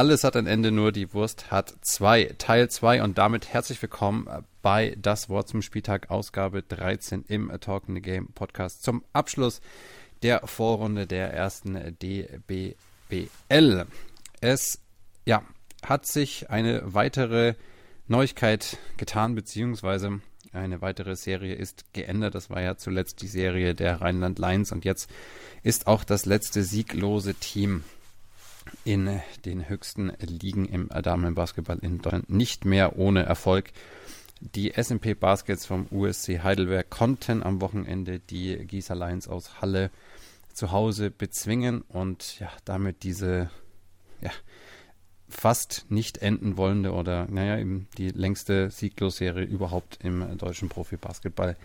Alles hat ein Ende, nur die Wurst hat zwei. Teil 2 und damit herzlich willkommen bei Das Wort zum Spieltag, Ausgabe 13 im Talking the Game Podcast zum Abschluss der Vorrunde der ersten DBBL. Es ja, hat sich eine weitere Neuigkeit getan, beziehungsweise eine weitere Serie ist geändert. Das war ja zuletzt die Serie der Rheinland Lions und jetzt ist auch das letzte sieglose Team in den höchsten Ligen im Damenbasketball in Deutschland nicht mehr ohne Erfolg. Die SMP Baskets vom USC Heidelberg konnten am Wochenende die Gießer Lions aus Halle zu Hause bezwingen und ja, damit diese ja, fast nicht enden wollende oder naja, eben die längste Sieglosserie überhaupt im deutschen Profi-Basketball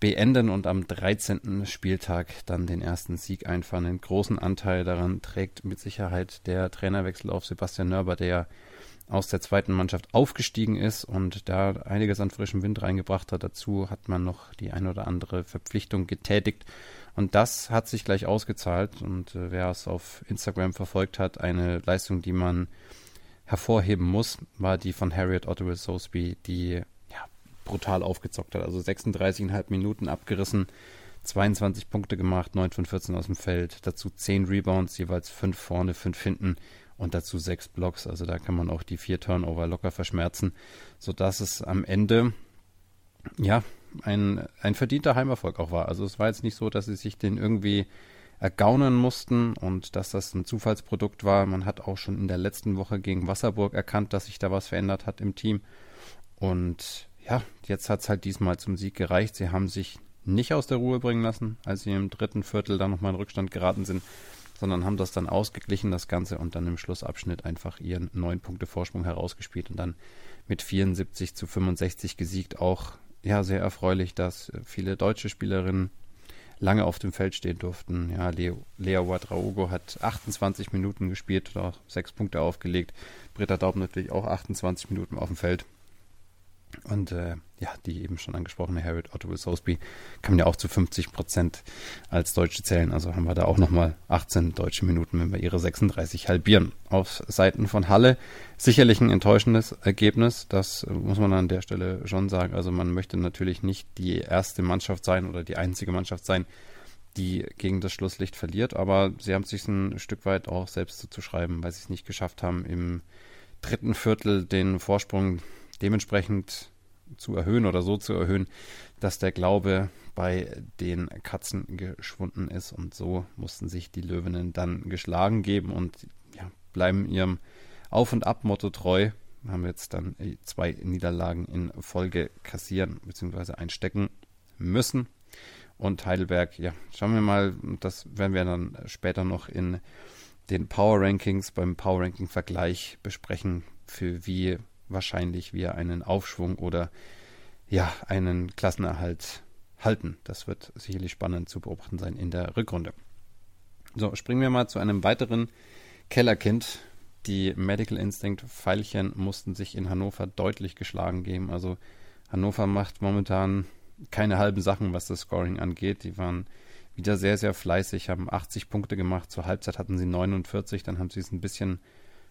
beenden und am 13. Spieltag dann den ersten Sieg einfahren. Einen großen Anteil daran trägt mit Sicherheit der Trainerwechsel auf Sebastian Nörber, der aus der zweiten Mannschaft aufgestiegen ist und da einiges an frischem Wind reingebracht hat. Dazu hat man noch die ein oder andere Verpflichtung getätigt. Und das hat sich gleich ausgezahlt. Und äh, wer es auf Instagram verfolgt hat, eine Leistung, die man hervorheben muss, war die von Harriet Ottawa Sosby, die brutal aufgezockt hat. Also 36,5 Minuten abgerissen, 22 Punkte gemacht, 9 von 14 aus dem Feld, dazu 10 Rebounds, jeweils 5 vorne, 5 hinten und dazu 6 Blocks. Also da kann man auch die 4 Turnover locker verschmerzen, sodass es am Ende, ja, ein, ein verdienter Heimerfolg auch war. Also es war jetzt nicht so, dass sie sich den irgendwie ergaunen mussten und dass das ein Zufallsprodukt war. Man hat auch schon in der letzten Woche gegen Wasserburg erkannt, dass sich da was verändert hat im Team. Und ja, jetzt hat es halt diesmal zum Sieg gereicht. Sie haben sich nicht aus der Ruhe bringen lassen, als sie im dritten Viertel dann nochmal in Rückstand geraten sind, sondern haben das dann ausgeglichen, das Ganze, und dann im Schlussabschnitt einfach ihren neun Punkte Vorsprung herausgespielt und dann mit 74 zu 65 gesiegt. Auch ja sehr erfreulich, dass viele deutsche Spielerinnen lange auf dem Feld stehen durften. Ja, Leo, Lea Wadraogo hat 28 Minuten gespielt auch sechs Punkte aufgelegt. Britta Daub natürlich auch 28 Minuten auf dem Feld. Und äh, ja, die eben schon angesprochene Harriet Otto Sosby man ja auch zu 50 Prozent als Deutsche zählen. Also haben wir da auch nochmal 18 deutsche Minuten, wenn wir ihre 36 halbieren. Auf Seiten von Halle sicherlich ein enttäuschendes Ergebnis. Das muss man an der Stelle schon sagen. Also man möchte natürlich nicht die erste Mannschaft sein oder die einzige Mannschaft sein, die gegen das Schlusslicht verliert. Aber sie haben sich ein Stück weit auch selbst zuzuschreiben, weil sie es nicht geschafft haben, im dritten Viertel den Vorsprung dementsprechend zu erhöhen oder so zu erhöhen, dass der Glaube bei den Katzen geschwunden ist. Und so mussten sich die Löwinnen dann geschlagen geben und ja, bleiben ihrem Auf- und Ab-Motto treu. Haben jetzt dann zwei Niederlagen in Folge kassieren bzw. einstecken müssen. Und Heidelberg, ja, schauen wir mal, das werden wir dann später noch in den Power Rankings beim Power Ranking Vergleich besprechen, für wie wahrscheinlich wir einen Aufschwung oder ja, einen Klassenerhalt halten. Das wird sicherlich spannend zu beobachten sein in der Rückrunde. So, springen wir mal zu einem weiteren Kellerkind. Die Medical Instinct Pfeilchen mussten sich in Hannover deutlich geschlagen geben. Also Hannover macht momentan keine halben Sachen, was das Scoring angeht. Die waren wieder sehr, sehr fleißig, haben 80 Punkte gemacht. Zur Halbzeit hatten sie 49, dann haben sie es ein bisschen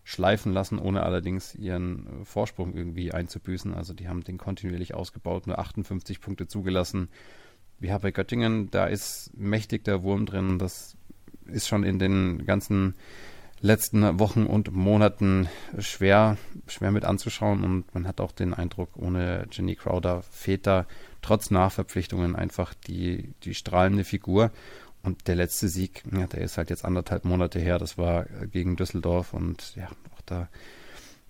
schleifen lassen, ohne allerdings ihren äh, Vorsprung irgendwie einzubüßen. Also die haben den kontinuierlich ausgebaut, nur 58 Punkte zugelassen. Wie bei Göttingen, da ist mächtig der Wurm drin. Das ist schon in den ganzen letzten Wochen und Monaten schwer, schwer mit anzuschauen und man hat auch den Eindruck, ohne Jenny Crowder fehlt da trotz Nachverpflichtungen einfach die, die strahlende Figur. Und der letzte Sieg, ja, der ist halt jetzt anderthalb Monate her, das war äh, gegen Düsseldorf. Und ja, auch da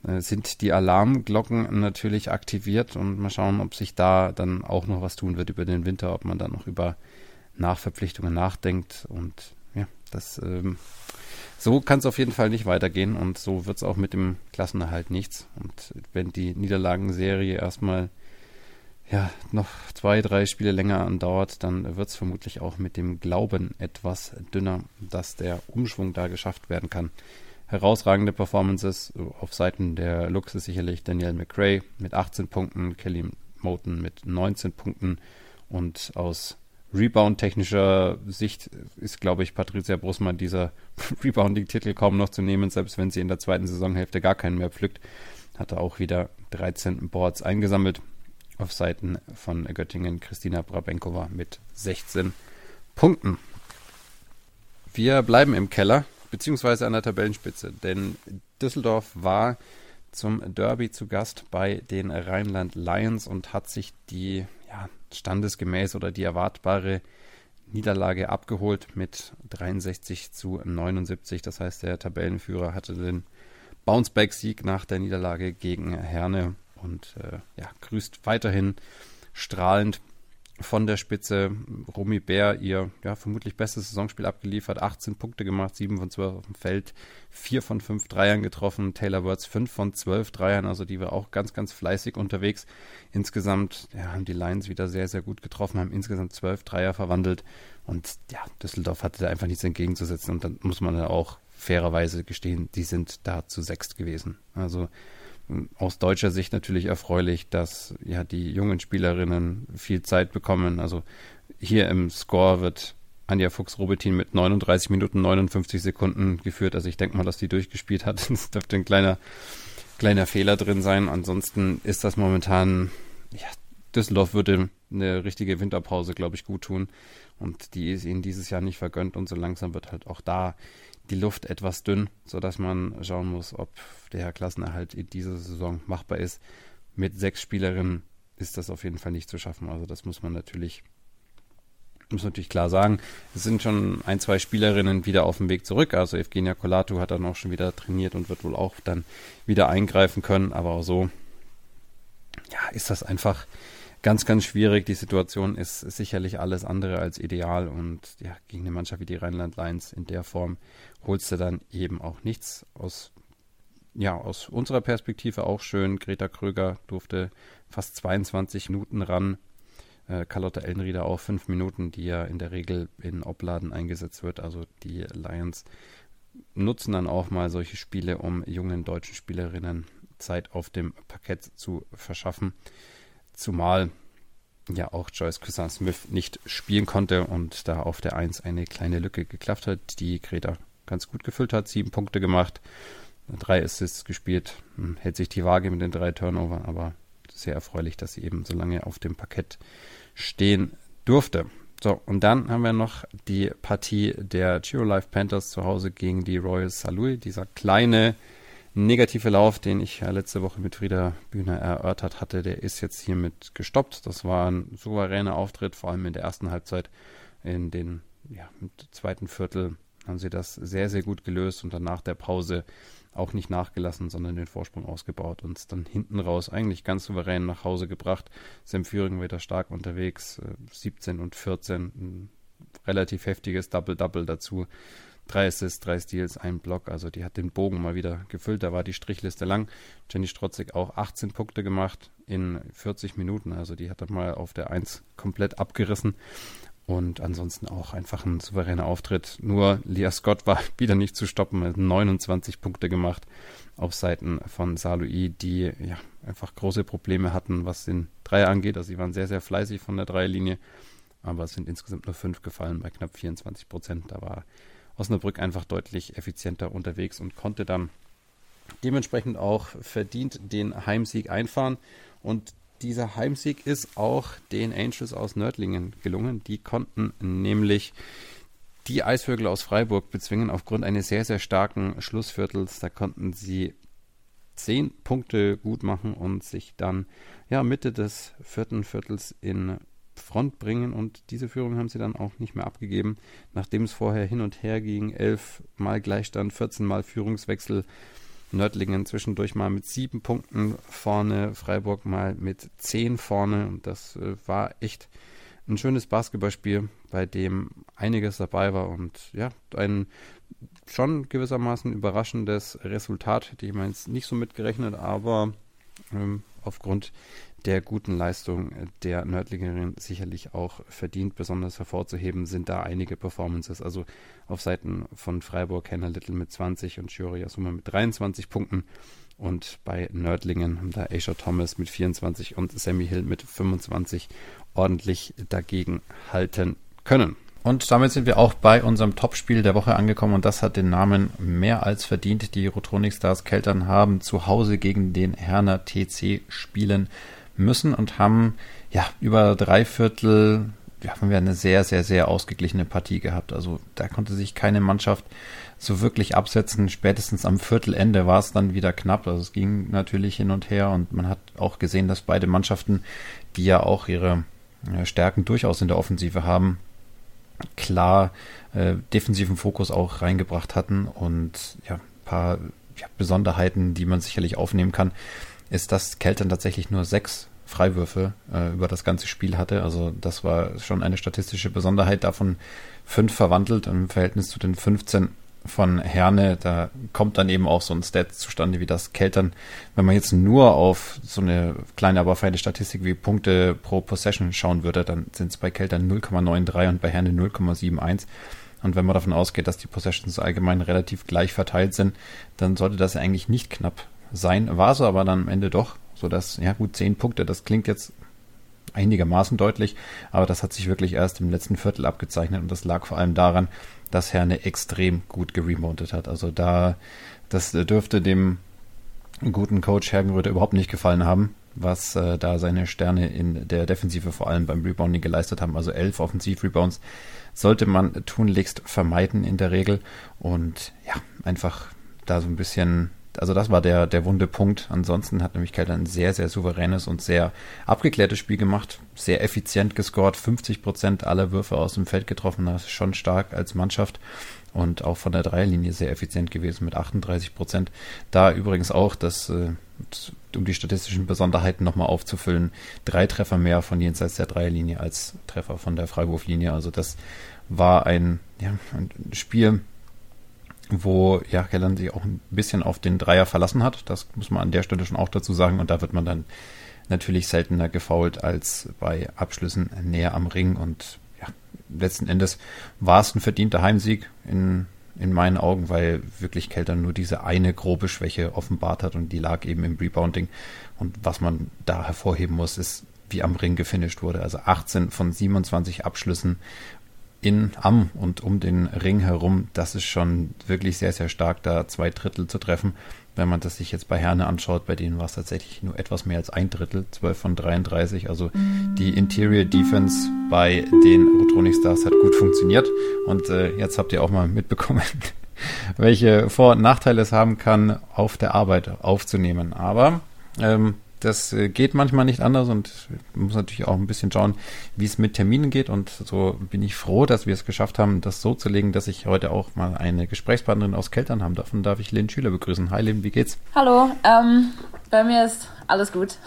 äh, sind die Alarmglocken natürlich aktiviert. Und mal schauen, ob sich da dann auch noch was tun wird über den Winter, ob man dann noch über Nachverpflichtungen nachdenkt. Und ja, das ähm, so kann es auf jeden Fall nicht weitergehen. Und so wird es auch mit dem Klassenerhalt nichts. Und wenn die Niederlagenserie erstmal ja, noch zwei, drei Spiele länger andauert, dann wird es vermutlich auch mit dem Glauben etwas dünner, dass der Umschwung da geschafft werden kann. Herausragende Performances auf Seiten der Lux ist sicherlich Danielle McRae mit 18 Punkten, Kelly Moten mit 19 Punkten und aus Rebound-technischer Sicht ist, glaube ich, Patricia Brusmann dieser Rebounding-Titel kaum noch zu nehmen, selbst wenn sie in der zweiten Saisonhälfte gar keinen mehr pflückt. Hatte auch wieder 13 Boards eingesammelt auf Seiten von Göttingen Christina Brabenkova mit 16 Punkten. Wir bleiben im Keller, beziehungsweise an der Tabellenspitze, denn Düsseldorf war zum Derby zu Gast bei den Rheinland Lions und hat sich die ja, standesgemäß oder die erwartbare Niederlage abgeholt mit 63 zu 79. Das heißt, der Tabellenführer hatte den Bounceback-Sieg nach der Niederlage gegen Herne und äh, ja, grüßt weiterhin strahlend von der Spitze. Romy Bär, ihr ja, vermutlich bestes Saisonspiel abgeliefert, 18 Punkte gemacht, 7 von 12 auf dem Feld, 4 von 5 Dreiern getroffen, Taylor Words 5 von 12 Dreiern, also die war auch ganz, ganz fleißig unterwegs. Insgesamt ja, haben die Lions wieder sehr, sehr gut getroffen, haben insgesamt 12 Dreier verwandelt und ja, Düsseldorf hatte da einfach nichts entgegenzusetzen und dann muss man ja auch fairerweise gestehen, die sind da zu sechst gewesen. Also aus deutscher Sicht natürlich erfreulich, dass ja die jungen Spielerinnen viel Zeit bekommen. Also hier im Score wird Anja Fuchs-Robetin mit 39 Minuten 59 Sekunden geführt. Also ich denke mal, dass die durchgespielt hat. Es dürfte ein kleiner, kleiner Fehler drin sein. Ansonsten ist das momentan, ja, Düsseldorf würde eine richtige Winterpause, glaube ich, gut tun. Und die ist ihnen dieses Jahr nicht vergönnt. Und so langsam wird halt auch da die Luft etwas dünn, sodass man schauen muss, ob der Klassenerhalt in dieser Saison machbar ist. Mit sechs Spielerinnen ist das auf jeden Fall nicht zu schaffen. Also das muss man natürlich, muss natürlich klar sagen. Es sind schon ein, zwei Spielerinnen wieder auf dem Weg zurück. Also Evgenia Kolatu hat dann auch schon wieder trainiert und wird wohl auch dann wieder eingreifen können. Aber auch so, ja, ist das einfach ganz, ganz schwierig. Die Situation ist sicherlich alles andere als ideal und ja, gegen eine Mannschaft wie die Rheinland Lions in der Form holst du dann eben auch nichts. Aus, ja, aus unserer Perspektive auch schön. Greta Kröger durfte fast 22 Minuten ran. Äh, Carlotta Ellenrieder auch fünf Minuten, die ja in der Regel in Obladen eingesetzt wird. Also die Lions nutzen dann auch mal solche Spiele, um jungen deutschen Spielerinnen Zeit auf dem Parkett zu verschaffen. Zumal ja auch Joyce Cousin Smith nicht spielen konnte und da auf der 1 eine kleine Lücke geklafft hat, die Greta ganz gut gefüllt hat, sieben Punkte gemacht, drei Assists gespielt, hm, hält sich die Waage mit den drei Turnovern, aber sehr erfreulich, dass sie eben so lange auf dem Parkett stehen durfte. So, und dann haben wir noch die Partie der Giro Life Panthers zu Hause gegen die Royal Salui. Dieser kleine negative Lauf, den ich ja letzte Woche mit Frieda Bühner erörtert hatte, der ist jetzt hiermit gestoppt. Das war ein souveräner Auftritt, vor allem in der ersten Halbzeit. In den ja, im zweiten Viertel haben sie das sehr, sehr gut gelöst und dann nach der Pause auch nicht nachgelassen, sondern den Vorsprung ausgebaut und es dann hinten raus eigentlich ganz souverän nach Hause gebracht. Sam Führing wieder stark unterwegs, 17 äh, und 14, ein relativ heftiges Double-Double dazu. Drei Assists, drei Steals, ein Block, also die hat den Bogen mal wieder gefüllt, da war die Strichliste lang. Jenny Strotzig auch 18 Punkte gemacht in 40 Minuten, also die hat dann mal auf der 1 komplett abgerissen und ansonsten auch einfach ein souveräner Auftritt. Nur Leah Scott war wieder nicht zu stoppen, hat 29 Punkte gemacht auf Seiten von Salui, die ja einfach große Probleme hatten, was den Dreier angeht. Also sie waren sehr, sehr fleißig von der Dreierlinie, aber es sind insgesamt nur fünf gefallen bei knapp 24 Prozent. Da war Osnabrück einfach deutlich effizienter unterwegs und konnte dann dementsprechend auch verdient den Heimsieg einfahren. Und dieser Heimsieg ist auch den Angels aus Nördlingen gelungen. Die konnten nämlich die Eisvögel aus Freiburg bezwingen aufgrund eines sehr, sehr starken Schlussviertels. Da konnten sie zehn Punkte gut machen und sich dann ja Mitte des vierten Viertels in Front bringen und diese Führung haben sie dann auch nicht mehr abgegeben, nachdem es vorher hin und her ging, elf Mal Gleichstand, 14 Mal Führungswechsel, Nördlingen zwischendurch mal mit sieben Punkten vorne, Freiburg mal mit zehn vorne. Und das äh, war echt ein schönes Basketballspiel, bei dem einiges dabei war und ja, ein schon gewissermaßen überraschendes Resultat, hätte ich mal nicht so mitgerechnet, aber ähm, aufgrund der guten Leistung der Nördlingerin sicherlich auch verdient. Besonders hervorzuheben sind da einige Performances. Also auf Seiten von Freiburg Hannah Little mit 20 und Shiori Asuma mit 23 Punkten. Und bei Nördlingen haben da Aisha Thomas mit 24 und Sammy Hill mit 25 ordentlich dagegen halten können. Und damit sind wir auch bei unserem Topspiel der Woche angekommen und das hat den Namen mehr als verdient. Die Rotronic Stars Keltern haben zu Hause gegen den Herner TC spielen müssen und haben ja über drei Viertel ja, haben wir eine sehr, sehr, sehr ausgeglichene Partie gehabt. Also da konnte sich keine Mannschaft so wirklich absetzen. Spätestens am Viertelende war es dann wieder knapp. Also es ging natürlich hin und her und man hat auch gesehen, dass beide Mannschaften, die ja auch ihre Stärken durchaus in der Offensive haben, klar äh, defensiven Fokus auch reingebracht hatten und ja, ein paar ja, Besonderheiten, die man sicherlich aufnehmen kann, ist, dass Keltern tatsächlich nur sechs Freiwürfe äh, über das ganze Spiel hatte. Also das war schon eine statistische Besonderheit, davon fünf verwandelt im Verhältnis zu den 15 von Herne. Da kommt dann eben auch so ein Stat zustande wie das Keltern. Wenn man jetzt nur auf so eine kleine, aber feine Statistik wie Punkte pro Possession schauen würde, dann sind es bei Keltern 0,93 und bei Herne 0,71. Und wenn man davon ausgeht, dass die Possessions allgemein relativ gleich verteilt sind, dann sollte das eigentlich nicht knapp sein. War so aber dann am Ende doch sodass, ja gut, zehn Punkte, das klingt jetzt einigermaßen deutlich, aber das hat sich wirklich erst im letzten Viertel abgezeichnet und das lag vor allem daran, dass Herne extrem gut geremountet hat. Also da, das dürfte dem guten Coach Hergenröder überhaupt nicht gefallen haben, was äh, da seine Sterne in der Defensive vor allem beim Rebounding geleistet haben. Also elf Offensiv-Rebounds sollte man tunlichst vermeiden in der Regel und ja, einfach da so ein bisschen also das war der, der wunde Punkt. Ansonsten hat nämlich Kelter ein sehr, sehr souveränes und sehr abgeklärtes Spiel gemacht. Sehr effizient gescored. 50 Prozent aller Würfe aus dem Feld getroffen. Das ist schon stark als Mannschaft. Und auch von der Dreierlinie sehr effizient gewesen mit 38 Prozent. Da übrigens auch, das, äh, um die statistischen Besonderheiten nochmal aufzufüllen, drei Treffer mehr von jenseits der Dreierlinie als Treffer von der Freiwurflinie. Also das war ein, ja, ein Spiel, wo ja Kellan sich auch ein bisschen auf den Dreier verlassen hat. Das muss man an der Stelle schon auch dazu sagen. Und da wird man dann natürlich seltener gefault als bei Abschlüssen näher am Ring. Und ja, letzten Endes war es ein verdienter Heimsieg in, in meinen Augen, weil wirklich Keltern nur diese eine grobe Schwäche offenbart hat und die lag eben im Rebounding. Und was man da hervorheben muss, ist, wie am Ring gefinisht wurde. Also 18 von 27 Abschlüssen in, am und um den Ring herum, das ist schon wirklich sehr, sehr stark, da zwei Drittel zu treffen. Wenn man das sich jetzt bei Herne anschaut, bei denen war es tatsächlich nur etwas mehr als ein Drittel, 12 von 33. Also die Interior Defense bei den Rotronic Stars hat gut funktioniert. Und äh, jetzt habt ihr auch mal mitbekommen, welche Vor- und Nachteile es haben kann, auf der Arbeit aufzunehmen. Aber ähm, das äh, geht manchmal nicht anders und muss natürlich auch ein bisschen schauen, wie es mit Terminen geht. Und so bin ich froh, dass wir es geschafft haben, das so zu legen, dass ich heute auch mal eine Gesprächspartnerin aus Keltern haben darf. Und darf ich Lynn Schüler begrüßen. Hi Lynn, wie geht's? Hallo, ähm, bei mir ist alles gut.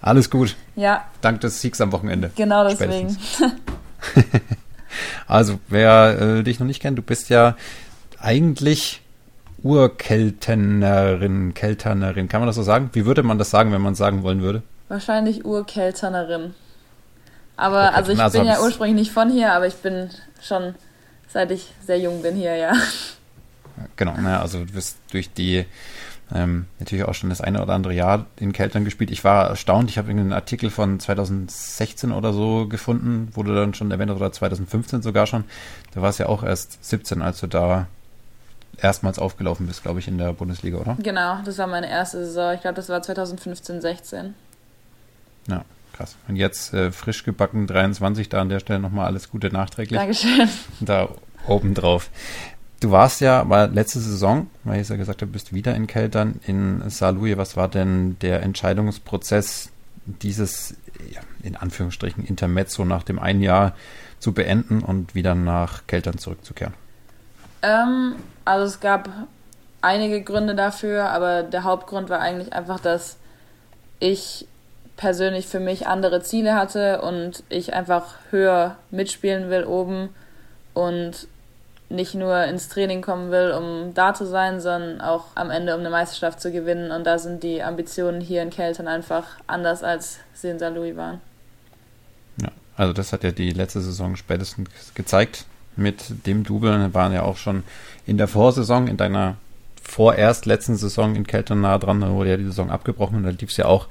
Alles gut. Ja. Dank des Siegs am Wochenende. Genau deswegen. also, wer äh, dich noch nicht kennt, du bist ja eigentlich Urkeltenerin, Kelternerin. Kann man das so sagen? Wie würde man das sagen, wenn man sagen wollen würde? Wahrscheinlich Urkelternerin. Aber also ich also bin ja ursprünglich nicht von hier, aber ich bin schon seit ich sehr jung bin hier, ja. Genau, naja, also du bist durch die ähm, natürlich auch schon das eine oder andere Jahr in Keltern gespielt. Ich war erstaunt, ich habe einen Artikel von 2016 oder so gefunden, wurde dann schon erwähnt, oder 2015 sogar schon. Da war es ja auch erst 17, als du da erstmals aufgelaufen bist, glaube ich, in der Bundesliga, oder? Genau, das war meine erste Saison. Ich glaube, das war 2015, 16. Ja, krass. Und jetzt äh, frisch gebacken 23, da an der Stelle nochmal alles Gute nachträglich. Dankeschön. Da oben drauf. Du warst ja aber letzte Saison, weil ich ja gesagt habe, bist wieder in Keltern in Saarlouis. Was war denn der Entscheidungsprozess, dieses ja, in Anführungsstrichen Intermezzo nach dem einen Jahr zu beenden und wieder nach Keltern zurückzukehren? Ähm, also es gab einige Gründe dafür, aber der Hauptgrund war eigentlich einfach, dass ich persönlich für mich andere Ziele hatte und ich einfach höher mitspielen will oben und nicht nur ins Training kommen will, um da zu sein, sondern auch am Ende um eine Meisterschaft zu gewinnen. Und da sind die Ambitionen hier in Keltern einfach anders, als sie in St. Louis waren. Ja, also das hat ja die letzte Saison spätestens gezeigt mit dem Double. Wir waren ja auch schon in der Vorsaison, in deiner vorerst letzten Saison in Keltern nah dran. Da wurde ja die Saison abgebrochen und da lief es ja auch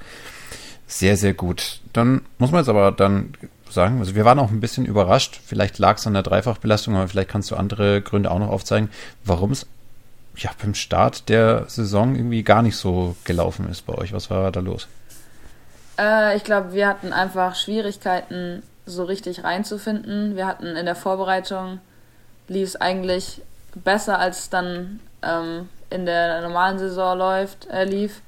sehr, sehr gut. Dann muss man jetzt aber dann sagen, also wir waren auch ein bisschen überrascht. Vielleicht lag es an der Dreifachbelastung, aber vielleicht kannst du andere Gründe auch noch aufzeigen, warum es ja beim Start der Saison irgendwie gar nicht so gelaufen ist bei euch. Was war da los? Äh, ich glaube, wir hatten einfach Schwierigkeiten, so richtig reinzufinden. Wir hatten in der Vorbereitung lief es eigentlich besser, als dann ähm, in der normalen Saison läuft, äh, lief.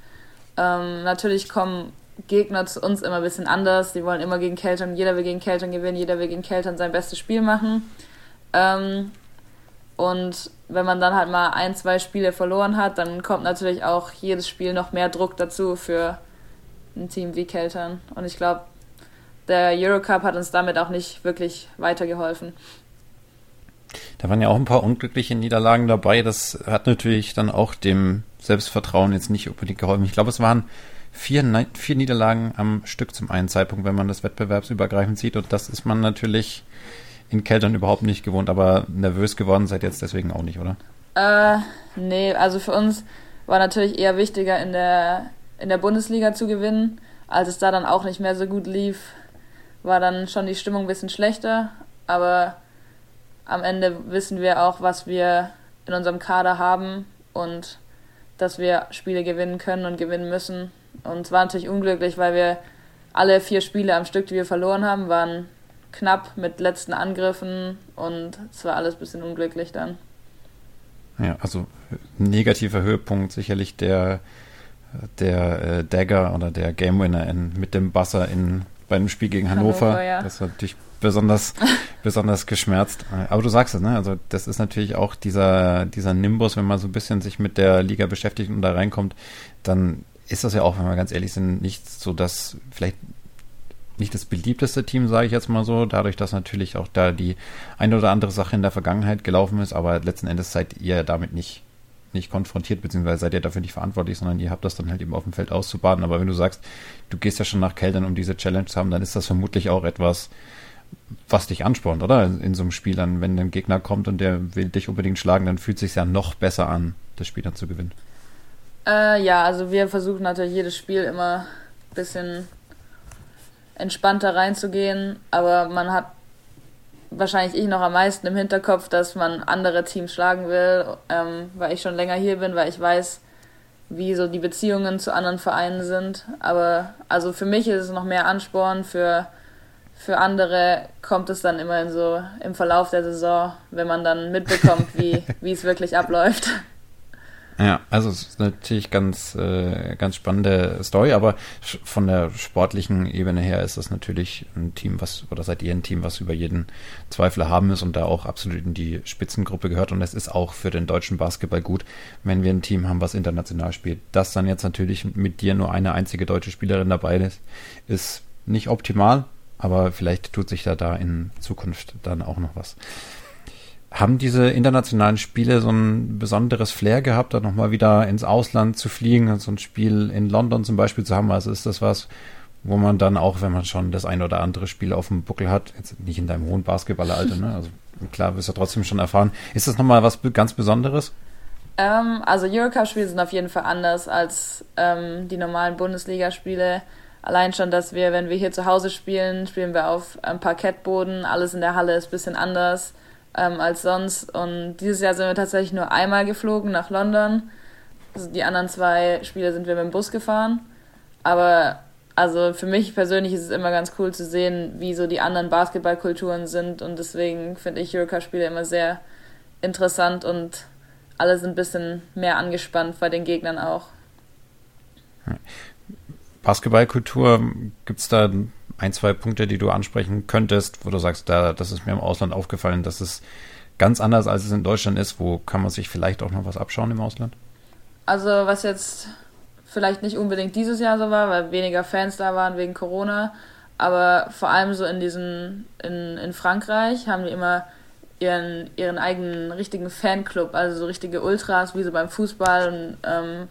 Ähm, natürlich kommen Gegner zu uns immer ein bisschen anders. Die wollen immer gegen Keltern, jeder will gegen Keltern gewinnen, jeder will gegen Keltern sein bestes Spiel machen. Ähm, und wenn man dann halt mal ein, zwei Spiele verloren hat, dann kommt natürlich auch jedes Spiel noch mehr Druck dazu für ein Team wie Keltern. Und ich glaube, der Eurocup hat uns damit auch nicht wirklich weitergeholfen. Da waren ja auch ein paar unglückliche Niederlagen dabei. Das hat natürlich dann auch dem Selbstvertrauen jetzt nicht unbedingt geholfen. Ich glaube, es waren vier, vier Niederlagen am Stück zum einen Zeitpunkt, wenn man das wettbewerbsübergreifend sieht. Und das ist man natürlich in Keltern überhaupt nicht gewohnt, aber nervös geworden seid jetzt deswegen auch nicht, oder? Äh, nee, also für uns war natürlich eher wichtiger, in der, in der Bundesliga zu gewinnen. Als es da dann auch nicht mehr so gut lief, war dann schon die Stimmung ein bisschen schlechter. Aber am Ende wissen wir auch, was wir in unserem Kader haben und dass wir Spiele gewinnen können und gewinnen müssen. Und es war natürlich unglücklich, weil wir alle vier Spiele am Stück, die wir verloren haben, waren knapp mit letzten Angriffen und es war alles ein bisschen unglücklich dann. Ja, also negativer Höhepunkt sicherlich der, der äh, Dagger oder der Game Winner in, mit dem Buzzer in, bei einem Spiel gegen Hannover. Hannover ja. Das war natürlich besonders, besonders geschmerzt. Aber du sagst es, ne? Also das ist natürlich auch dieser, dieser Nimbus, wenn man so ein bisschen sich mit der Liga beschäftigt und da reinkommt, dann ist das ja auch, wenn wir ganz ehrlich sind, nicht so dass vielleicht nicht das beliebteste Team, sage ich jetzt mal so, dadurch, dass natürlich auch da die eine oder andere Sache in der Vergangenheit gelaufen ist, aber letzten Endes seid ihr damit nicht, nicht konfrontiert, beziehungsweise seid ihr dafür nicht verantwortlich, sondern ihr habt das dann halt eben auf dem Feld auszubaden. Aber wenn du sagst, du gehst ja schon nach Keltern, um diese Challenge zu haben, dann ist das vermutlich auch etwas, was dich anspornt, oder? In, so einem Spiel dann, wenn ein Gegner kommt und der will dich unbedingt schlagen, dann fühlt es sich ja noch besser an, das Spiel dann zu gewinnen. Äh, ja, also wir versuchen natürlich jedes Spiel immer ein bisschen entspannter reinzugehen, aber man hat wahrscheinlich ich noch am meisten im Hinterkopf, dass man andere Teams schlagen will, ähm, weil ich schon länger hier bin, weil ich weiß, wie so die Beziehungen zu anderen Vereinen sind. Aber also für mich ist es noch mehr Ansporn, für, für andere kommt es dann immer in so im Verlauf der Saison, wenn man dann mitbekommt, wie, wie es wirklich abläuft. Ja, also es ist natürlich ganz, äh, ganz spannende Story, aber von der sportlichen Ebene her ist das natürlich ein Team, was, oder seid ihr ein Team, was über jeden Zweifel haben ist und da auch absolut in die Spitzengruppe gehört. Und es ist auch für den deutschen Basketball gut, wenn wir ein Team haben, was international spielt. Dass dann jetzt natürlich mit dir nur eine einzige deutsche Spielerin dabei ist, ist nicht optimal, aber vielleicht tut sich da da in Zukunft dann auch noch was haben diese internationalen Spiele so ein besonderes Flair gehabt, dann nochmal wieder ins Ausland zu fliegen, so ein Spiel in London zum Beispiel zu haben? Also ist das was, wo man dann auch, wenn man schon das ein oder andere Spiel auf dem Buckel hat, jetzt nicht in deinem hohen Basketballeralter, ne? Also klar, wirst du trotzdem schon erfahren. Ist das nochmal was ganz Besonderes? Ähm, also Eurocup-Spiele sind auf jeden Fall anders als ähm, die normalen Bundesligaspiele. Allein schon, dass wir, wenn wir hier zu Hause spielen, spielen wir auf einem Parkettboden, alles in der Halle ist ein bisschen anders ähm, als sonst. Und dieses Jahr sind wir tatsächlich nur einmal geflogen nach London. Also die anderen zwei Spiele sind wir mit dem Bus gefahren. Aber also für mich persönlich ist es immer ganz cool zu sehen, wie so die anderen Basketballkulturen sind. Und deswegen finde ich Eurocup-Spiele immer sehr interessant und alle sind ein bisschen mehr angespannt bei den Gegnern auch. Basketballkultur, gibt es da ein, zwei Punkte, die du ansprechen könntest, wo du sagst, da, das ist mir im Ausland aufgefallen, dass es ganz anders als es in Deutschland ist. Wo kann man sich vielleicht auch noch was abschauen im Ausland? Also was jetzt vielleicht nicht unbedingt dieses Jahr so war, weil weniger Fans da waren wegen Corona, aber vor allem so in diesen, in, in Frankreich haben die immer ihren, ihren eigenen richtigen Fanclub, also so richtige Ultras, wie so beim Fußball. Und ähm,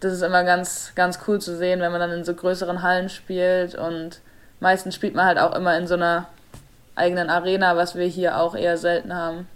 das ist immer ganz, ganz cool zu sehen, wenn man dann in so größeren Hallen spielt. Und meistens spielt man halt auch immer in so einer eigenen Arena, was wir hier auch eher selten haben.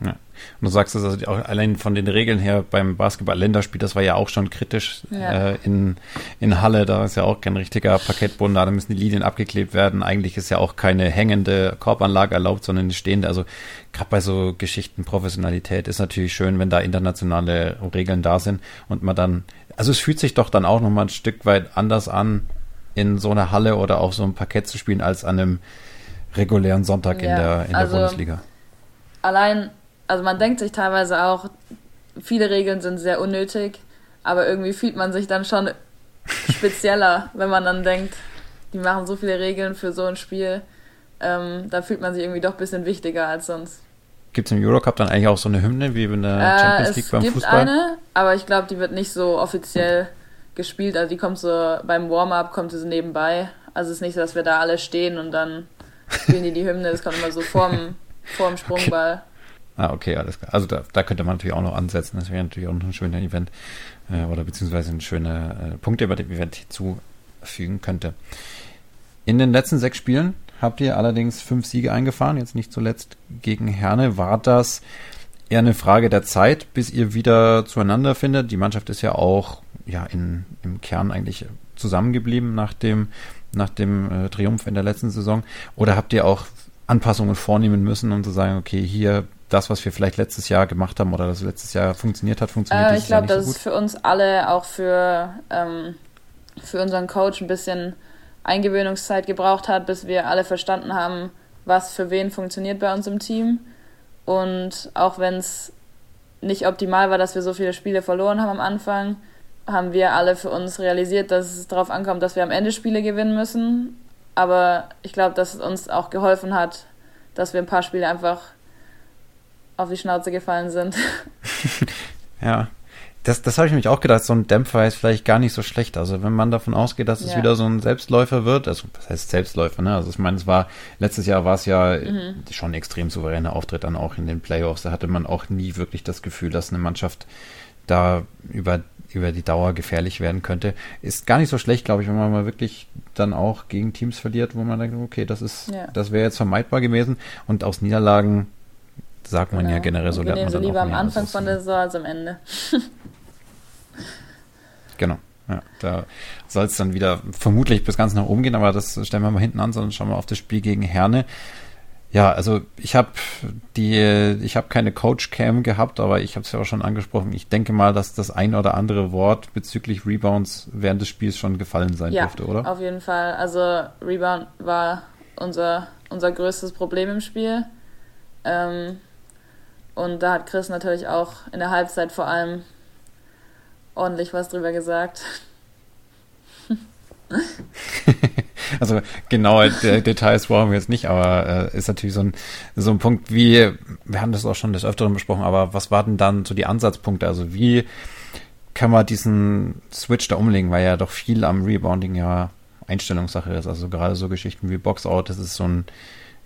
Ja. Und du sagst es also auch allein von den Regeln her beim Basketball-Länderspiel, das war ja auch schon kritisch ja. äh, in, in Halle, da ist ja auch kein richtiger Parkettboden da, da müssen die Linien abgeklebt werden. Eigentlich ist ja auch keine hängende Korbanlage erlaubt, sondern eine stehende. Also gerade bei so Geschichten Professionalität ist natürlich schön, wenn da internationale Regeln da sind und man dann, also es fühlt sich doch dann auch nochmal ein Stück weit anders an, in so einer Halle oder auf so einem Parkett zu spielen, als an einem regulären Sonntag ja, in der, in der also Bundesliga. Allein also man denkt sich teilweise auch, viele Regeln sind sehr unnötig, aber irgendwie fühlt man sich dann schon spezieller, wenn man dann denkt, die machen so viele Regeln für so ein Spiel. Ähm, da fühlt man sich irgendwie doch ein bisschen wichtiger als sonst. Gibt es im Eurocup dann eigentlich auch so eine Hymne wie in der äh, Champions League beim Fußball? Es gibt eine, aber ich glaube, die wird nicht so offiziell gespielt. Also die kommt so beim Warm-up, kommt sie so nebenbei. Also es ist nicht so, dass wir da alle stehen und dann spielen die die Hymne. Das kommt immer so vorm, vorm Sprungball. Okay. Ah, okay, alles klar. Also da, da könnte man natürlich auch noch ansetzen. Das wäre natürlich auch noch ein schöner Event äh, oder beziehungsweise ein schöner äh, Punkt, der bei dem Event hinzufügen könnte. In den letzten sechs Spielen habt ihr allerdings fünf Siege eingefahren, jetzt nicht zuletzt gegen Herne. War das eher eine Frage der Zeit, bis ihr wieder zueinander findet? Die Mannschaft ist ja auch ja in, im Kern eigentlich zusammengeblieben nach dem, nach dem äh, Triumph in der letzten Saison. Oder habt ihr auch Anpassungen vornehmen müssen, um zu sagen, okay, hier das, was wir vielleicht letztes Jahr gemacht haben oder das letztes Jahr funktioniert hat, funktioniert äh, Ich glaube, dass so es für uns alle, auch für, ähm, für unseren Coach, ein bisschen Eingewöhnungszeit gebraucht hat, bis wir alle verstanden haben, was für wen funktioniert bei uns im Team. Und auch wenn es nicht optimal war, dass wir so viele Spiele verloren haben am Anfang, haben wir alle für uns realisiert, dass es darauf ankommt, dass wir am Ende Spiele gewinnen müssen. Aber ich glaube, dass es uns auch geholfen hat, dass wir ein paar Spiele einfach auf die Schnauze gefallen sind. ja. Das, das habe ich nämlich auch gedacht, so ein Dämpfer ist vielleicht gar nicht so schlecht. Also wenn man davon ausgeht, dass es ja. wieder so ein Selbstläufer wird, also was heißt Selbstläufer, ne? Also ich meine, es war, letztes Jahr war es ja mhm. schon ein extrem souveräner Auftritt dann auch in den Playoffs. Da hatte man auch nie wirklich das Gefühl, dass eine Mannschaft da über, über die Dauer gefährlich werden könnte. Ist gar nicht so schlecht, glaube ich, wenn man mal wirklich dann auch gegen Teams verliert, wo man denkt, okay, das ist, ja. das wäre jetzt vermeidbar gewesen. Und aus Niederlagen sagt man genau. ja generell so. Wir nehmen so lieber am Anfang von der Saison als am Ende. genau. Ja, da soll es dann wieder vermutlich bis ganz nach oben gehen, aber das stellen wir mal hinten an, sondern schauen wir auf das Spiel gegen Herne. Ja, also ich habe die, ich habe keine Coach Cam gehabt, aber ich habe es ja auch schon angesprochen. Ich denke mal, dass das ein oder andere Wort bezüglich Rebounds während des Spiels schon gefallen sein ja, dürfte, oder? Auf jeden Fall. Also Rebound war unser unser größtes Problem im Spiel. Ähm, und da hat Chris natürlich auch in der Halbzeit vor allem ordentlich was drüber gesagt. also genaue Details brauchen wir jetzt nicht, aber äh, ist natürlich so ein, so ein Punkt, wie, wir haben das auch schon des Öfteren besprochen, aber was waren dann so die Ansatzpunkte? Also wie kann man diesen Switch da umlegen, weil ja doch viel am Rebounding ja Einstellungssache ist. Also gerade so Geschichten wie Boxout, das ist so ein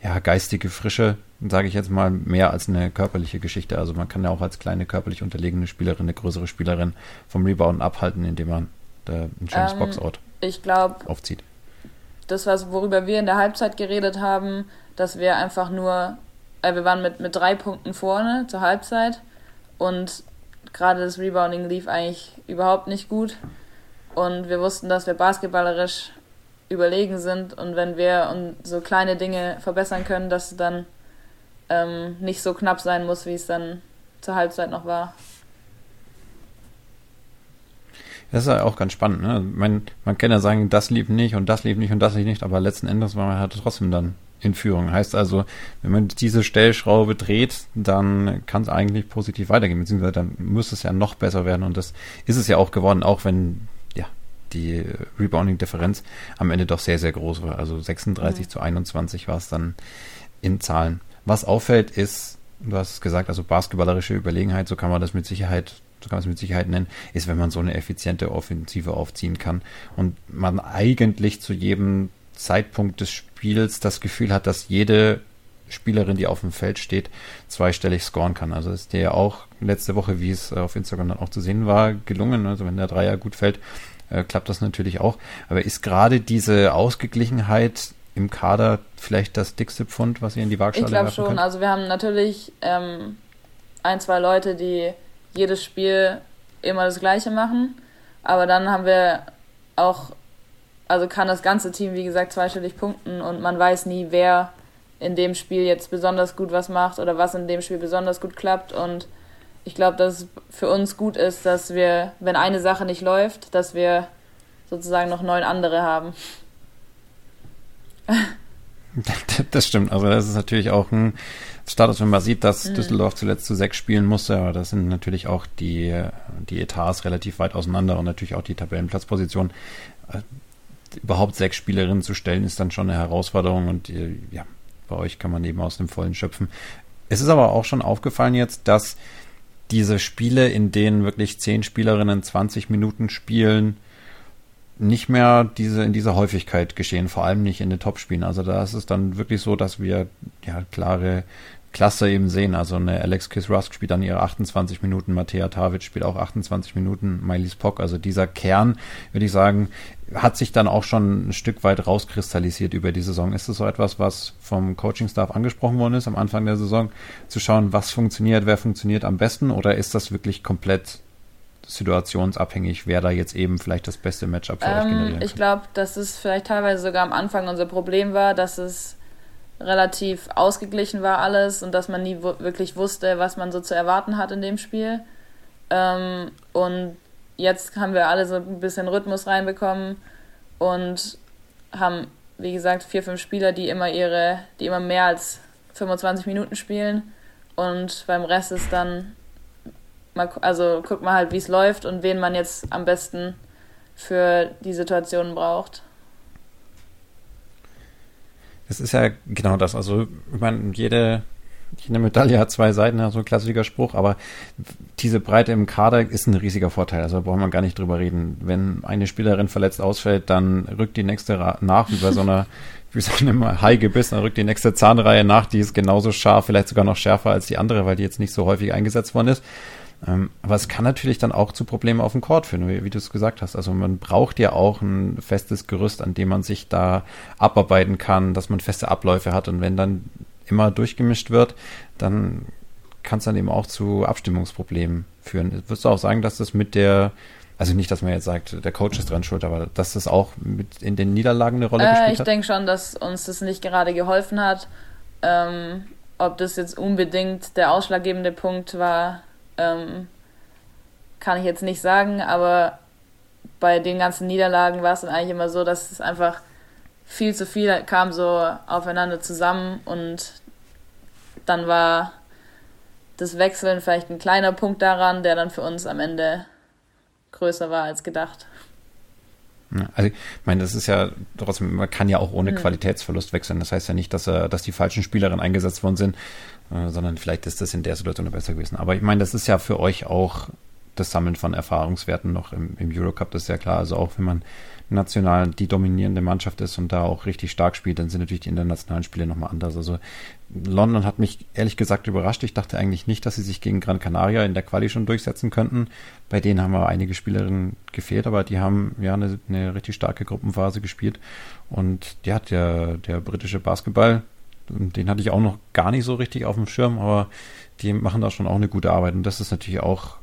ja, geistige Frische, sage ich jetzt mal, mehr als eine körperliche Geschichte. Also man kann ja auch als kleine körperlich unterlegene Spielerin eine größere Spielerin vom Rebound abhalten, indem man da ein schönes ähm, Boxout ich glaub, aufzieht. Das, was, worüber wir in der Halbzeit geredet haben, dass wir einfach nur, äh, wir waren mit, mit drei Punkten vorne zur Halbzeit und gerade das Rebounding lief eigentlich überhaupt nicht gut. Und wir wussten, dass wir basketballerisch überlegen sind und wenn wir so kleine Dinge verbessern können, dass dann ähm, nicht so knapp sein muss, wie es dann zur Halbzeit noch war. Das ist ja auch ganz spannend. Ne? Man, man kann ja sagen, das lief nicht und das lief nicht und das lief nicht, aber letzten Endes war man halt trotzdem dann in Führung. Heißt also, wenn man diese Stellschraube dreht, dann kann es eigentlich positiv weitergehen, beziehungsweise dann muss es ja noch besser werden und das ist es ja auch geworden, auch wenn die Rebounding-Differenz am Ende doch sehr, sehr groß war. Also 36 mhm. zu 21 war es dann in Zahlen. Was auffällt, ist, du hast gesagt, also basketballerische Überlegenheit, so kann man das mit Sicherheit, so kann man es mit Sicherheit nennen, ist, wenn man so eine effiziente Offensive aufziehen kann und man eigentlich zu jedem Zeitpunkt des Spiels das Gefühl hat, dass jede Spielerin, die auf dem Feld steht, zweistellig scoren kann. Also ist der ja auch letzte Woche, wie es auf Instagram dann auch zu sehen war, gelungen. Also wenn der Dreier gut fällt, äh, klappt das natürlich auch. Aber ist gerade diese Ausgeglichenheit im Kader vielleicht das dickste Pfund, was ihr in die Waagschale Ich glaube schon. Könnt? Also wir haben natürlich ähm, ein, zwei Leute, die jedes Spiel immer das Gleiche machen. Aber dann haben wir auch, also kann das ganze Team, wie gesagt, zweistellig punkten und man weiß nie, wer in dem Spiel jetzt besonders gut was macht oder was in dem Spiel besonders gut klappt. Und ich glaube, dass es für uns gut ist, dass wir, wenn eine Sache nicht läuft, dass wir sozusagen noch neun andere haben. Das stimmt. Also das ist natürlich auch ein Status, wenn man sieht, dass mhm. Düsseldorf zuletzt zu sechs spielen musste, aber das sind natürlich auch die, die Etats relativ weit auseinander und natürlich auch die Tabellenplatzposition. Äh, überhaupt sechs Spielerinnen zu stellen, ist dann schon eine Herausforderung und äh, ja, bei euch kann man eben aus dem Vollen schöpfen. Es ist aber auch schon aufgefallen jetzt, dass diese Spiele, in denen wirklich zehn Spielerinnen 20 Minuten spielen, nicht mehr diese in dieser Häufigkeit geschehen, vor allem nicht in den Topspielen. Also da ist es dann wirklich so, dass wir ja klare Klasse eben sehen. Also eine Alex Kiss Rusk spielt dann ihre 28 Minuten, Mattea Tavic spielt auch 28 Minuten, Miley Spock. Also dieser Kern, würde ich sagen, hat sich dann auch schon ein Stück weit rauskristallisiert über die Saison. Ist es so etwas, was vom Coaching-Staff angesprochen worden ist am Anfang der Saison, zu schauen, was funktioniert, wer funktioniert am besten? Oder ist das wirklich komplett situationsabhängig, wer da jetzt eben vielleicht das beste Matchup für ähm, euch generieren kann? Ich glaube, dass es vielleicht teilweise sogar am Anfang unser Problem war, dass es relativ ausgeglichen war alles und dass man nie wirklich wusste, was man so zu erwarten hat in dem Spiel. Ähm, und jetzt haben wir alle so ein bisschen Rhythmus reinbekommen und haben, wie gesagt, vier, fünf Spieler, die immer ihre, die immer mehr als 25 Minuten spielen. Und beim Rest ist dann, also guckt man halt, wie es läuft und wen man jetzt am besten für die Situation braucht. Es ist ja genau das. Also, ich meine, jede, jede Medaille hat zwei Seiten, so ein klassischer Spruch, aber diese Breite im Kader ist ein riesiger Vorteil. Also da braucht man gar nicht drüber reden. Wenn eine Spielerin verletzt ausfällt, dann rückt die nächste nach, wie bei so einer, wie so einem Haigebiss, dann rückt die nächste Zahnreihe nach, die ist genauso scharf, vielleicht sogar noch schärfer als die andere, weil die jetzt nicht so häufig eingesetzt worden ist. Ähm, aber es kann natürlich dann auch zu Problemen auf dem Court führen, wie, wie du es gesagt hast. Also man braucht ja auch ein festes Gerüst, an dem man sich da abarbeiten kann, dass man feste Abläufe hat. Und wenn dann immer durchgemischt wird, dann kann es dann eben auch zu Abstimmungsproblemen führen. Würdest du auch sagen, dass das mit der, also nicht, dass man jetzt sagt, der Coach ist dran schuld, aber dass das auch mit in den Niederlagen eine Rolle äh, gespielt ich hat? Ich denke schon, dass uns das nicht gerade geholfen hat. Ähm, ob das jetzt unbedingt der ausschlaggebende Punkt war, ähm, kann ich jetzt nicht sagen, aber bei den ganzen Niederlagen war es dann eigentlich immer so, dass es einfach viel zu viel kam so aufeinander zusammen und dann war das Wechseln vielleicht ein kleiner Punkt daran, der dann für uns am Ende größer war als gedacht. Also ich meine, das ist ja trotzdem, man kann ja auch ohne mhm. Qualitätsverlust wechseln. Das heißt ja nicht, dass, er, dass die falschen Spielerinnen eingesetzt worden sind, äh, sondern vielleicht ist das in der Situation besser gewesen. Aber ich meine, das ist ja für euch auch das Sammeln von Erfahrungswerten noch im, im Eurocup, das ist ja klar. Also auch wenn man national die dominierende Mannschaft ist und da auch richtig stark spielt, dann sind natürlich die internationalen Spiele nochmal anders. Also London hat mich ehrlich gesagt überrascht. Ich dachte eigentlich nicht, dass sie sich gegen Gran Canaria in der Quali schon durchsetzen könnten. Bei denen haben aber einige Spielerinnen gefehlt, aber die haben ja eine, eine richtig starke Gruppenphase gespielt. Und ja der britische Basketball, den hatte ich auch noch gar nicht so richtig auf dem Schirm, aber die machen da schon auch eine gute Arbeit. Und das ist natürlich auch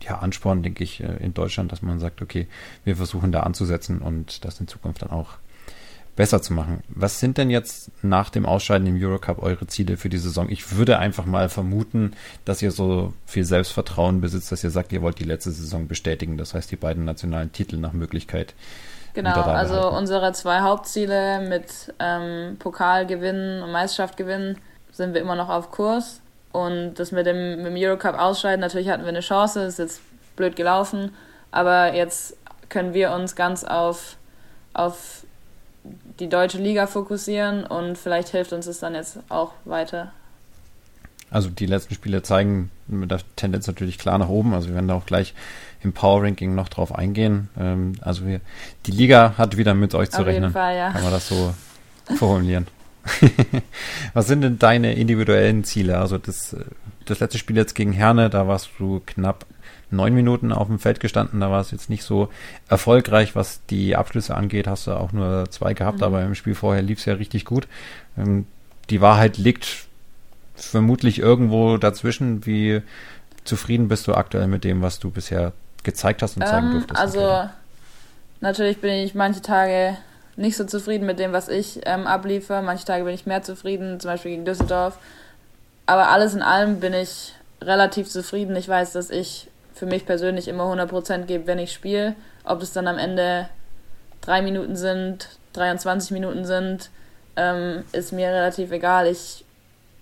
ja, Ansporn, denke ich, äh, in Deutschland, dass man sagt, okay, wir versuchen da anzusetzen und das in Zukunft dann auch besser zu machen. Was sind denn jetzt nach dem Ausscheiden im Eurocup eure Ziele für die Saison? Ich würde einfach mal vermuten, dass ihr so viel Selbstvertrauen besitzt, dass ihr sagt, ihr wollt die letzte Saison bestätigen. Das heißt, die beiden nationalen Titel nach Möglichkeit. Genau, also unsere zwei Hauptziele mit ähm, Pokal gewinnen und Meisterschaft gewinnen sind wir immer noch auf Kurs. Und das mit dem, mit dem Eurocup ausscheiden, natürlich hatten wir eine Chance, ist jetzt blöd gelaufen, aber jetzt können wir uns ganz auf, auf die deutsche Liga fokussieren und vielleicht hilft uns es dann jetzt auch weiter. Also die letzten Spiele zeigen mit der Tendenz natürlich klar nach oben. Also wir werden da auch gleich im Power Ranking noch drauf eingehen. Ähm, also wir, die Liga hat wieder mit euch zu Auf rechnen. Jeden Fall, ja. Kann man das so formulieren. Was sind denn deine individuellen Ziele? Also das, das letzte Spiel jetzt gegen Herne, da warst du knapp neun Minuten auf dem Feld gestanden. Da war es jetzt nicht so erfolgreich, was die Abschlüsse angeht. Hast du auch nur zwei gehabt, mhm. aber im Spiel vorher lief es ja richtig gut. Ähm, die Wahrheit liegt vermutlich irgendwo dazwischen. Wie zufrieden bist du aktuell mit dem, was du bisher gezeigt hast und zeigen ähm, durftest? Also natürlich bin ich manche Tage nicht so zufrieden mit dem, was ich ähm, abliefere. Manche Tage bin ich mehr zufrieden, zum Beispiel gegen Düsseldorf. Aber alles in allem bin ich relativ zufrieden. Ich weiß, dass ich für mich persönlich immer 100% gebe, wenn ich spiele. Ob es dann am Ende drei Minuten sind, 23 Minuten sind, ähm, ist mir relativ egal. Ich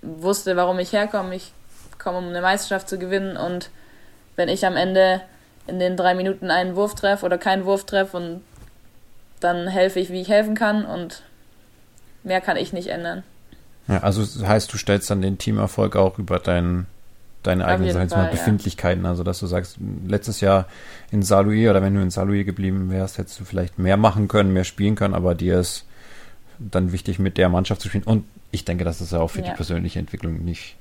wusste, warum ich herkomme. Ich komme, um eine Meisterschaft zu gewinnen. Und wenn ich am Ende in den drei Minuten einen Wurf treffe oder keinen Wurf treffe und dann helfe ich, wie ich helfen kann und mehr kann ich nicht ändern. Ja, also das heißt, du stellst dann den Teamerfolg auch über deinen deine eigenen Fall, mal, Befindlichkeiten. Ja. Also dass du sagst, letztes Jahr in Saarlouis oder wenn du in Saarlouis geblieben wärst, hättest du vielleicht mehr machen können, mehr spielen können, aber dir ist dann wichtig, mit der Mannschaft zu spielen. Und ich denke, dass das ja auch für ja. die persönliche Entwicklung nicht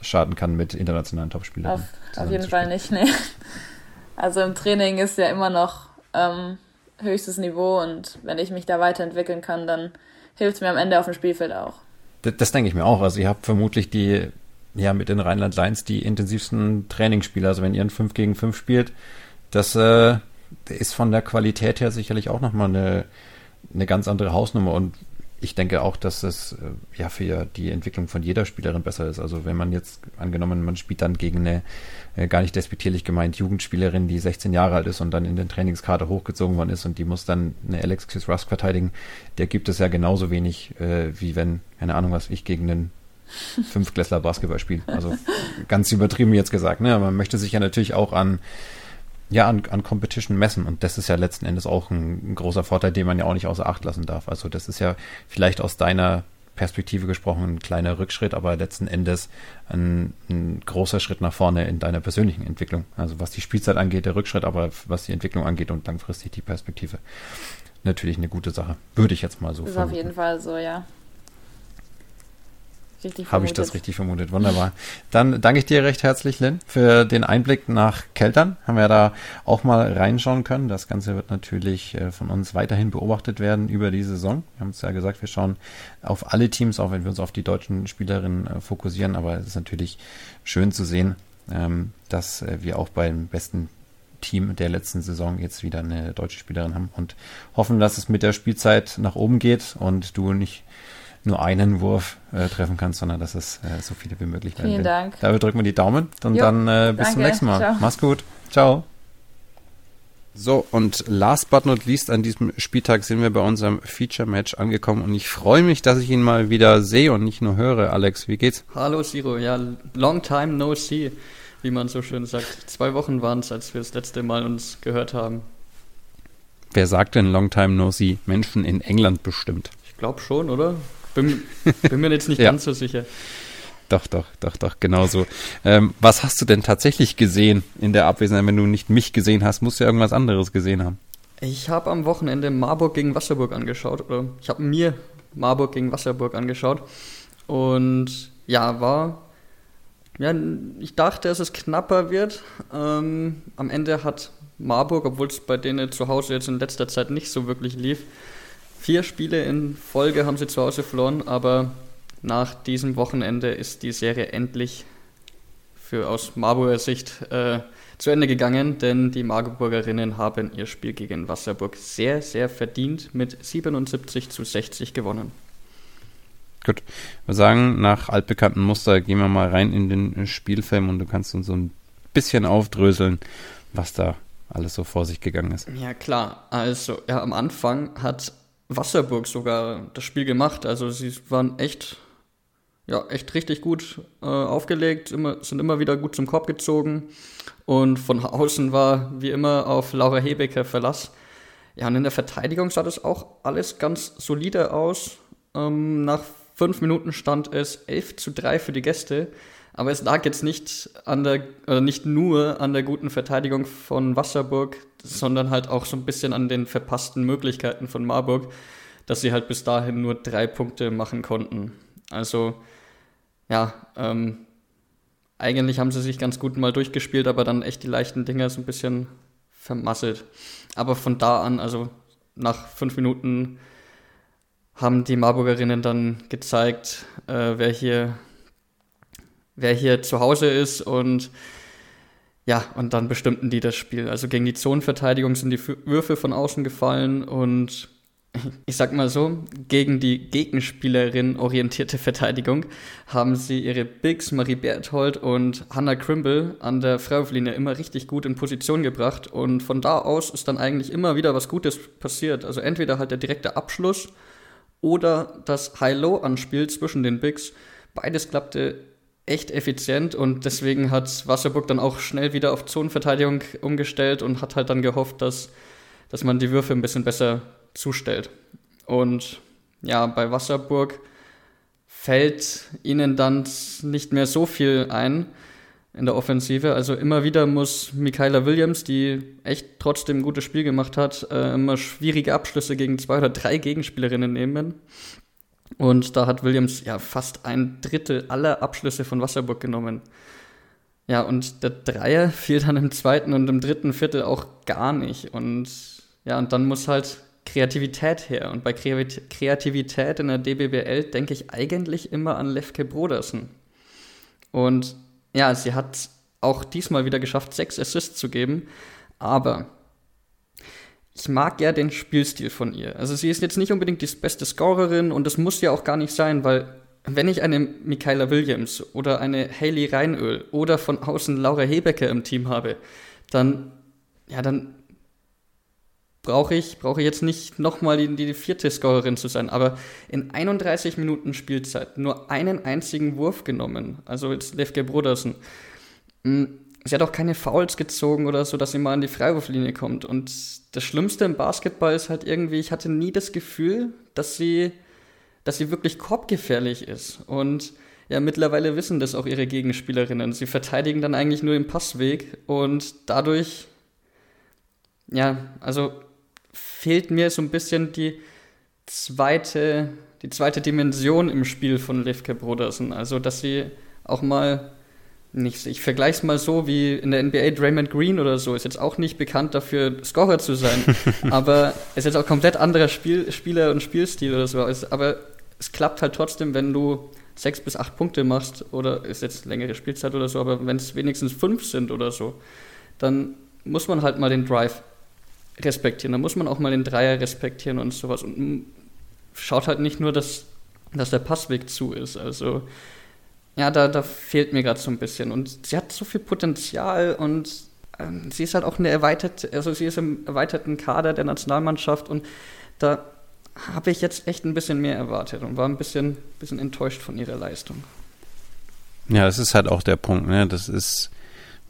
schaden kann, mit internationalen Topspielern. Auf, auf jeden Fall nicht, nee. Also im Training ist ja immer noch ähm, höchstes Niveau und wenn ich mich da weiterentwickeln kann, dann hilft es mir am Ende auf dem Spielfeld auch. Das, das denke ich mir auch. Also ihr habt vermutlich die, ja, mit den Rheinland Lions die intensivsten Trainingsspiele. Also wenn ihr ein 5 gegen 5 spielt, das äh, ist von der Qualität her sicherlich auch nochmal eine, eine ganz andere Hausnummer und ich denke auch, dass es äh, ja für die Entwicklung von jeder Spielerin besser ist. Also wenn man jetzt angenommen, man spielt dann gegen eine äh, gar nicht despektierlich gemeint Jugendspielerin, die 16 Jahre alt ist und dann in den Trainingskader hochgezogen worden ist und die muss dann eine Alexis Rusk verteidigen, der gibt es ja genauso wenig, äh, wie wenn, keine Ahnung was, ich gegen einen Fünfklässler Basketball spiele. Also ganz übertrieben jetzt gesagt. Ne? Man möchte sich ja natürlich auch an ja, an, an Competition messen. Und das ist ja letzten Endes auch ein, ein, großer Vorteil, den man ja auch nicht außer Acht lassen darf. Also das ist ja vielleicht aus deiner Perspektive gesprochen ein kleiner Rückschritt, aber letzten Endes ein, ein großer Schritt nach vorne in deiner persönlichen Entwicklung. Also was die Spielzeit angeht, der Rückschritt, aber was die Entwicklung angeht und langfristig die Perspektive. Natürlich eine gute Sache. Würde ich jetzt mal so. Das ist auf jeden Fall so, ja richtig Habe ich das richtig vermutet. Wunderbar. Dann danke ich dir recht herzlich, Lynn, für den Einblick nach Keltern. Haben wir da auch mal reinschauen können. Das Ganze wird natürlich äh, von uns weiterhin beobachtet werden über die Saison. Wir haben es ja gesagt, wir schauen auf alle Teams, auch wenn wir uns auf die deutschen Spielerinnen äh, fokussieren. Aber es ist natürlich schön zu sehen, ähm, dass äh, wir auch beim besten Team der letzten Saison jetzt wieder eine deutsche Spielerin haben und hoffen, dass es mit der Spielzeit nach oben geht und du nicht nur einen Wurf äh, treffen kannst, sondern dass es äh, so viele wie möglich werden. Vielen Dank. Dafür drücken wir die Daumen und jo, dann äh, bis danke. zum nächsten Mal. Ciao. Mach's gut. Ciao. So, und last but not least an diesem Spieltag sind wir bei unserem Feature-Match angekommen und ich freue mich, dass ich ihn mal wieder sehe und nicht nur höre. Alex, wie geht's? Hallo Siro, ja, long time no see, wie man so schön sagt. Zwei Wochen waren es, als wir das letzte Mal uns gehört haben. Wer sagt denn long time no see? Menschen in England bestimmt. Ich glaube schon, oder? Bin, bin mir jetzt nicht ja. ganz so sicher. Doch, doch, doch, doch, genau so. Ähm, was hast du denn tatsächlich gesehen in der Abwesenheit? Wenn du nicht mich gesehen hast, musst du ja irgendwas anderes gesehen haben. Ich habe am Wochenende Marburg gegen Wasserburg angeschaut. Oder ich habe mir Marburg gegen Wasserburg angeschaut. Und ja, war. Ja, ich dachte, dass es knapper wird. Ähm, am Ende hat Marburg, obwohl es bei denen zu Hause jetzt in letzter Zeit nicht so wirklich lief, Vier Spiele in Folge haben sie zu Hause verloren, aber nach diesem Wochenende ist die Serie endlich für aus Marburger Sicht äh, zu Ende gegangen, denn die Marburgerinnen haben ihr Spiel gegen Wasserburg sehr, sehr verdient mit 77 zu 60 gewonnen. Gut, wir sagen, nach altbekannten Muster gehen wir mal rein in den Spielfilm und du kannst uns so ein bisschen aufdröseln, was da alles so vor sich gegangen ist. Ja, klar. Also, ja, am Anfang hat Wasserburg sogar das Spiel gemacht. Also sie waren echt, ja, echt richtig gut äh, aufgelegt, immer, sind immer wieder gut zum Korb gezogen. Und von außen war wie immer auf Laura Hebecker Verlass. Ja, und in der Verteidigung sah das auch alles ganz solide aus. Ähm, nach fünf Minuten stand es 11 zu 3 für die Gäste. Aber es lag jetzt nicht an der, oder nicht nur an der guten Verteidigung von Wasserburg, sondern halt auch so ein bisschen an den verpassten Möglichkeiten von Marburg. dass sie halt bis dahin nur drei Punkte machen konnten. Also ja, ähm, eigentlich haben sie sich ganz gut mal durchgespielt, aber dann echt die leichten Dinger so ein bisschen vermasselt. Aber von da an, also nach fünf Minuten, haben die Marburgerinnen dann gezeigt, äh, wer hier wer hier zu Hause ist und ja, und dann bestimmten die das Spiel. Also gegen die Zonenverteidigung sind die Würfe von außen gefallen und ich sag mal so, gegen die Gegenspielerin orientierte Verteidigung haben sie ihre Bigs Marie Berthold und Hannah Crimble an der Freiwurflinie immer richtig gut in Position gebracht und von da aus ist dann eigentlich immer wieder was Gutes passiert. Also entweder halt der direkte Abschluss oder das High-Low-Anspiel zwischen den Bigs. Beides klappte echt effizient und deswegen hat Wasserburg dann auch schnell wieder auf Zonenverteidigung umgestellt und hat halt dann gehofft, dass, dass man die Würfe ein bisschen besser zustellt. Und ja, bei Wasserburg fällt ihnen dann nicht mehr so viel ein in der Offensive. Also immer wieder muss Michaela Williams, die echt trotzdem ein gutes Spiel gemacht hat, äh, immer schwierige Abschlüsse gegen zwei oder drei Gegenspielerinnen nehmen. Und da hat Williams ja fast ein Drittel aller Abschlüsse von Wasserburg genommen. Ja, und der Dreier fiel dann im zweiten und im dritten Viertel auch gar nicht. Und ja, und dann muss halt Kreativität her. Und bei Kreativität in der DBBL denke ich eigentlich immer an Levke Brodersen. Und ja, sie hat auch diesmal wieder geschafft, sechs Assists zu geben. Aber ich mag ja den Spielstil von ihr. Also sie ist jetzt nicht unbedingt die beste Scorerin und das muss ja auch gar nicht sein, weil wenn ich eine Michaela Williams oder eine Hayley Reinöl oder von außen Laura Hebecker im Team habe, dann, ja, dann brauche ich, brauche ich jetzt nicht nochmal die, die vierte Scorerin zu sein, aber in 31 Minuten Spielzeit nur einen einzigen Wurf genommen, also jetzt Levke Brodersen. Hm, sie hat auch keine Fouls gezogen oder so, dass sie mal an die Freiwurflinie kommt. Und das Schlimmste im Basketball ist halt irgendwie, ich hatte nie das Gefühl, dass sie, dass sie wirklich korbgefährlich ist. Und ja, mittlerweile wissen das auch ihre Gegenspielerinnen. Sie verteidigen dann eigentlich nur im Passweg und dadurch, ja, also fehlt mir so ein bisschen die zweite, die zweite Dimension im Spiel von Levke Brodersen. Also, dass sie auch mal nicht, ich vergleiche es mal so wie in der NBA Draymond Green oder so, ist jetzt auch nicht bekannt dafür, Scorer zu sein, aber ist jetzt auch komplett anderer Spiel, Spieler und Spielstil oder so. aber es klappt halt trotzdem, wenn du sechs bis acht Punkte machst oder ist jetzt längere Spielzeit oder so, aber wenn es wenigstens fünf sind oder so, dann muss man halt mal den Drive respektieren, dann muss man auch mal den Dreier respektieren und sowas. Und schaut halt nicht nur, dass, dass der Passweg zu ist, also ja, da, da fehlt mir gerade so ein bisschen. Und sie hat so viel Potenzial und ähm, sie ist halt auch eine erweiterte, also sie ist im erweiterten Kader der Nationalmannschaft und da habe ich jetzt echt ein bisschen mehr erwartet und war ein bisschen, bisschen enttäuscht von ihrer Leistung. Ja, das ist halt auch der Punkt, ne? Das ist,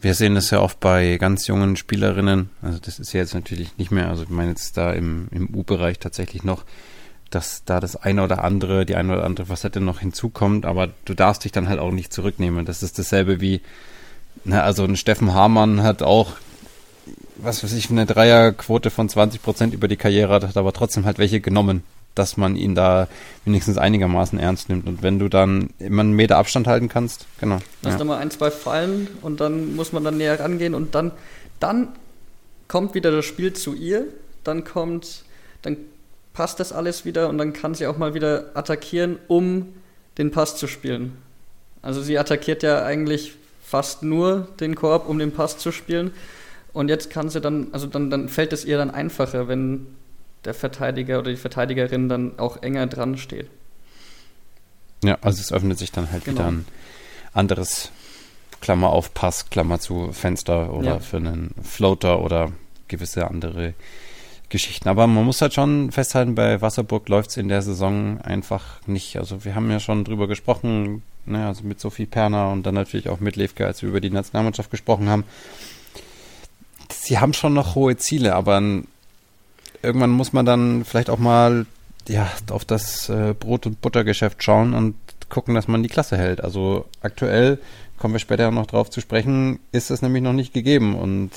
wir sehen das ja oft bei ganz jungen Spielerinnen, also das ist ja jetzt natürlich nicht mehr, also ich meine jetzt da im, im U-Bereich tatsächlich noch, dass da das eine oder andere, die eine oder andere Facette noch hinzukommt, aber du darfst dich dann halt auch nicht zurücknehmen. Das ist dasselbe wie, na, also ein Steffen Hamann hat auch, was weiß ich, eine Dreierquote von 20 Prozent über die Karriere, hat aber trotzdem halt welche genommen, dass man ihn da wenigstens einigermaßen ernst nimmt. Und wenn du dann immer einen Meter Abstand halten kannst, genau. Lass ja. da mal ein, zwei fallen und dann muss man dann näher rangehen und dann, dann kommt wieder das Spiel zu ihr, dann kommt, dann passt das alles wieder und dann kann sie auch mal wieder attackieren, um den Pass zu spielen. Also sie attackiert ja eigentlich fast nur den Korb, um den Pass zu spielen. Und jetzt kann sie dann, also dann, dann fällt es ihr dann einfacher, wenn der Verteidiger oder die Verteidigerin dann auch enger dran steht. Ja, also es öffnet sich dann halt genau. wieder ein anderes Klammer auf Pass, Klammer zu Fenster oder ja. für einen Floater oder gewisse andere Geschichten. Aber man muss halt schon festhalten, bei Wasserburg läuft es in der Saison einfach nicht. Also wir haben ja schon drüber gesprochen, ne, also mit Sophie Perner und dann natürlich auch mit Levke, als wir über die Nationalmannschaft gesprochen haben. Sie haben schon noch hohe Ziele, aber irgendwann muss man dann vielleicht auch mal ja, auf das äh, Brot- und Buttergeschäft schauen und gucken, dass man die Klasse hält. Also aktuell, kommen wir später noch drauf zu sprechen, ist das nämlich noch nicht gegeben und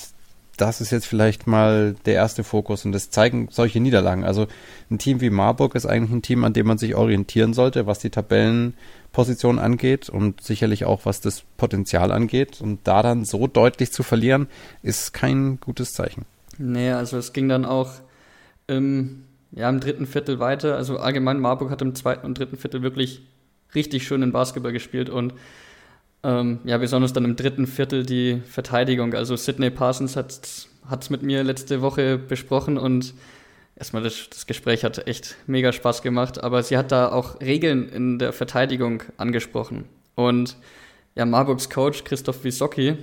das ist jetzt vielleicht mal der erste Fokus und das zeigen solche Niederlagen. Also ein Team wie Marburg ist eigentlich ein Team, an dem man sich orientieren sollte, was die Tabellenposition angeht und sicherlich auch was das Potenzial angeht. Und da dann so deutlich zu verlieren, ist kein gutes Zeichen. Nee, also es ging dann auch im, ja, im dritten Viertel weiter. Also allgemein Marburg hat im zweiten und dritten Viertel wirklich richtig schön in Basketball gespielt und ähm, ja, besonders dann im dritten Viertel die Verteidigung. Also Sidney Parsons hat es mit mir letzte Woche besprochen und erstmal das, das, Gespräch hat echt mega Spaß gemacht, aber sie hat da auch Regeln in der Verteidigung angesprochen. Und ja, Marburgs Coach Christoph Wisocki,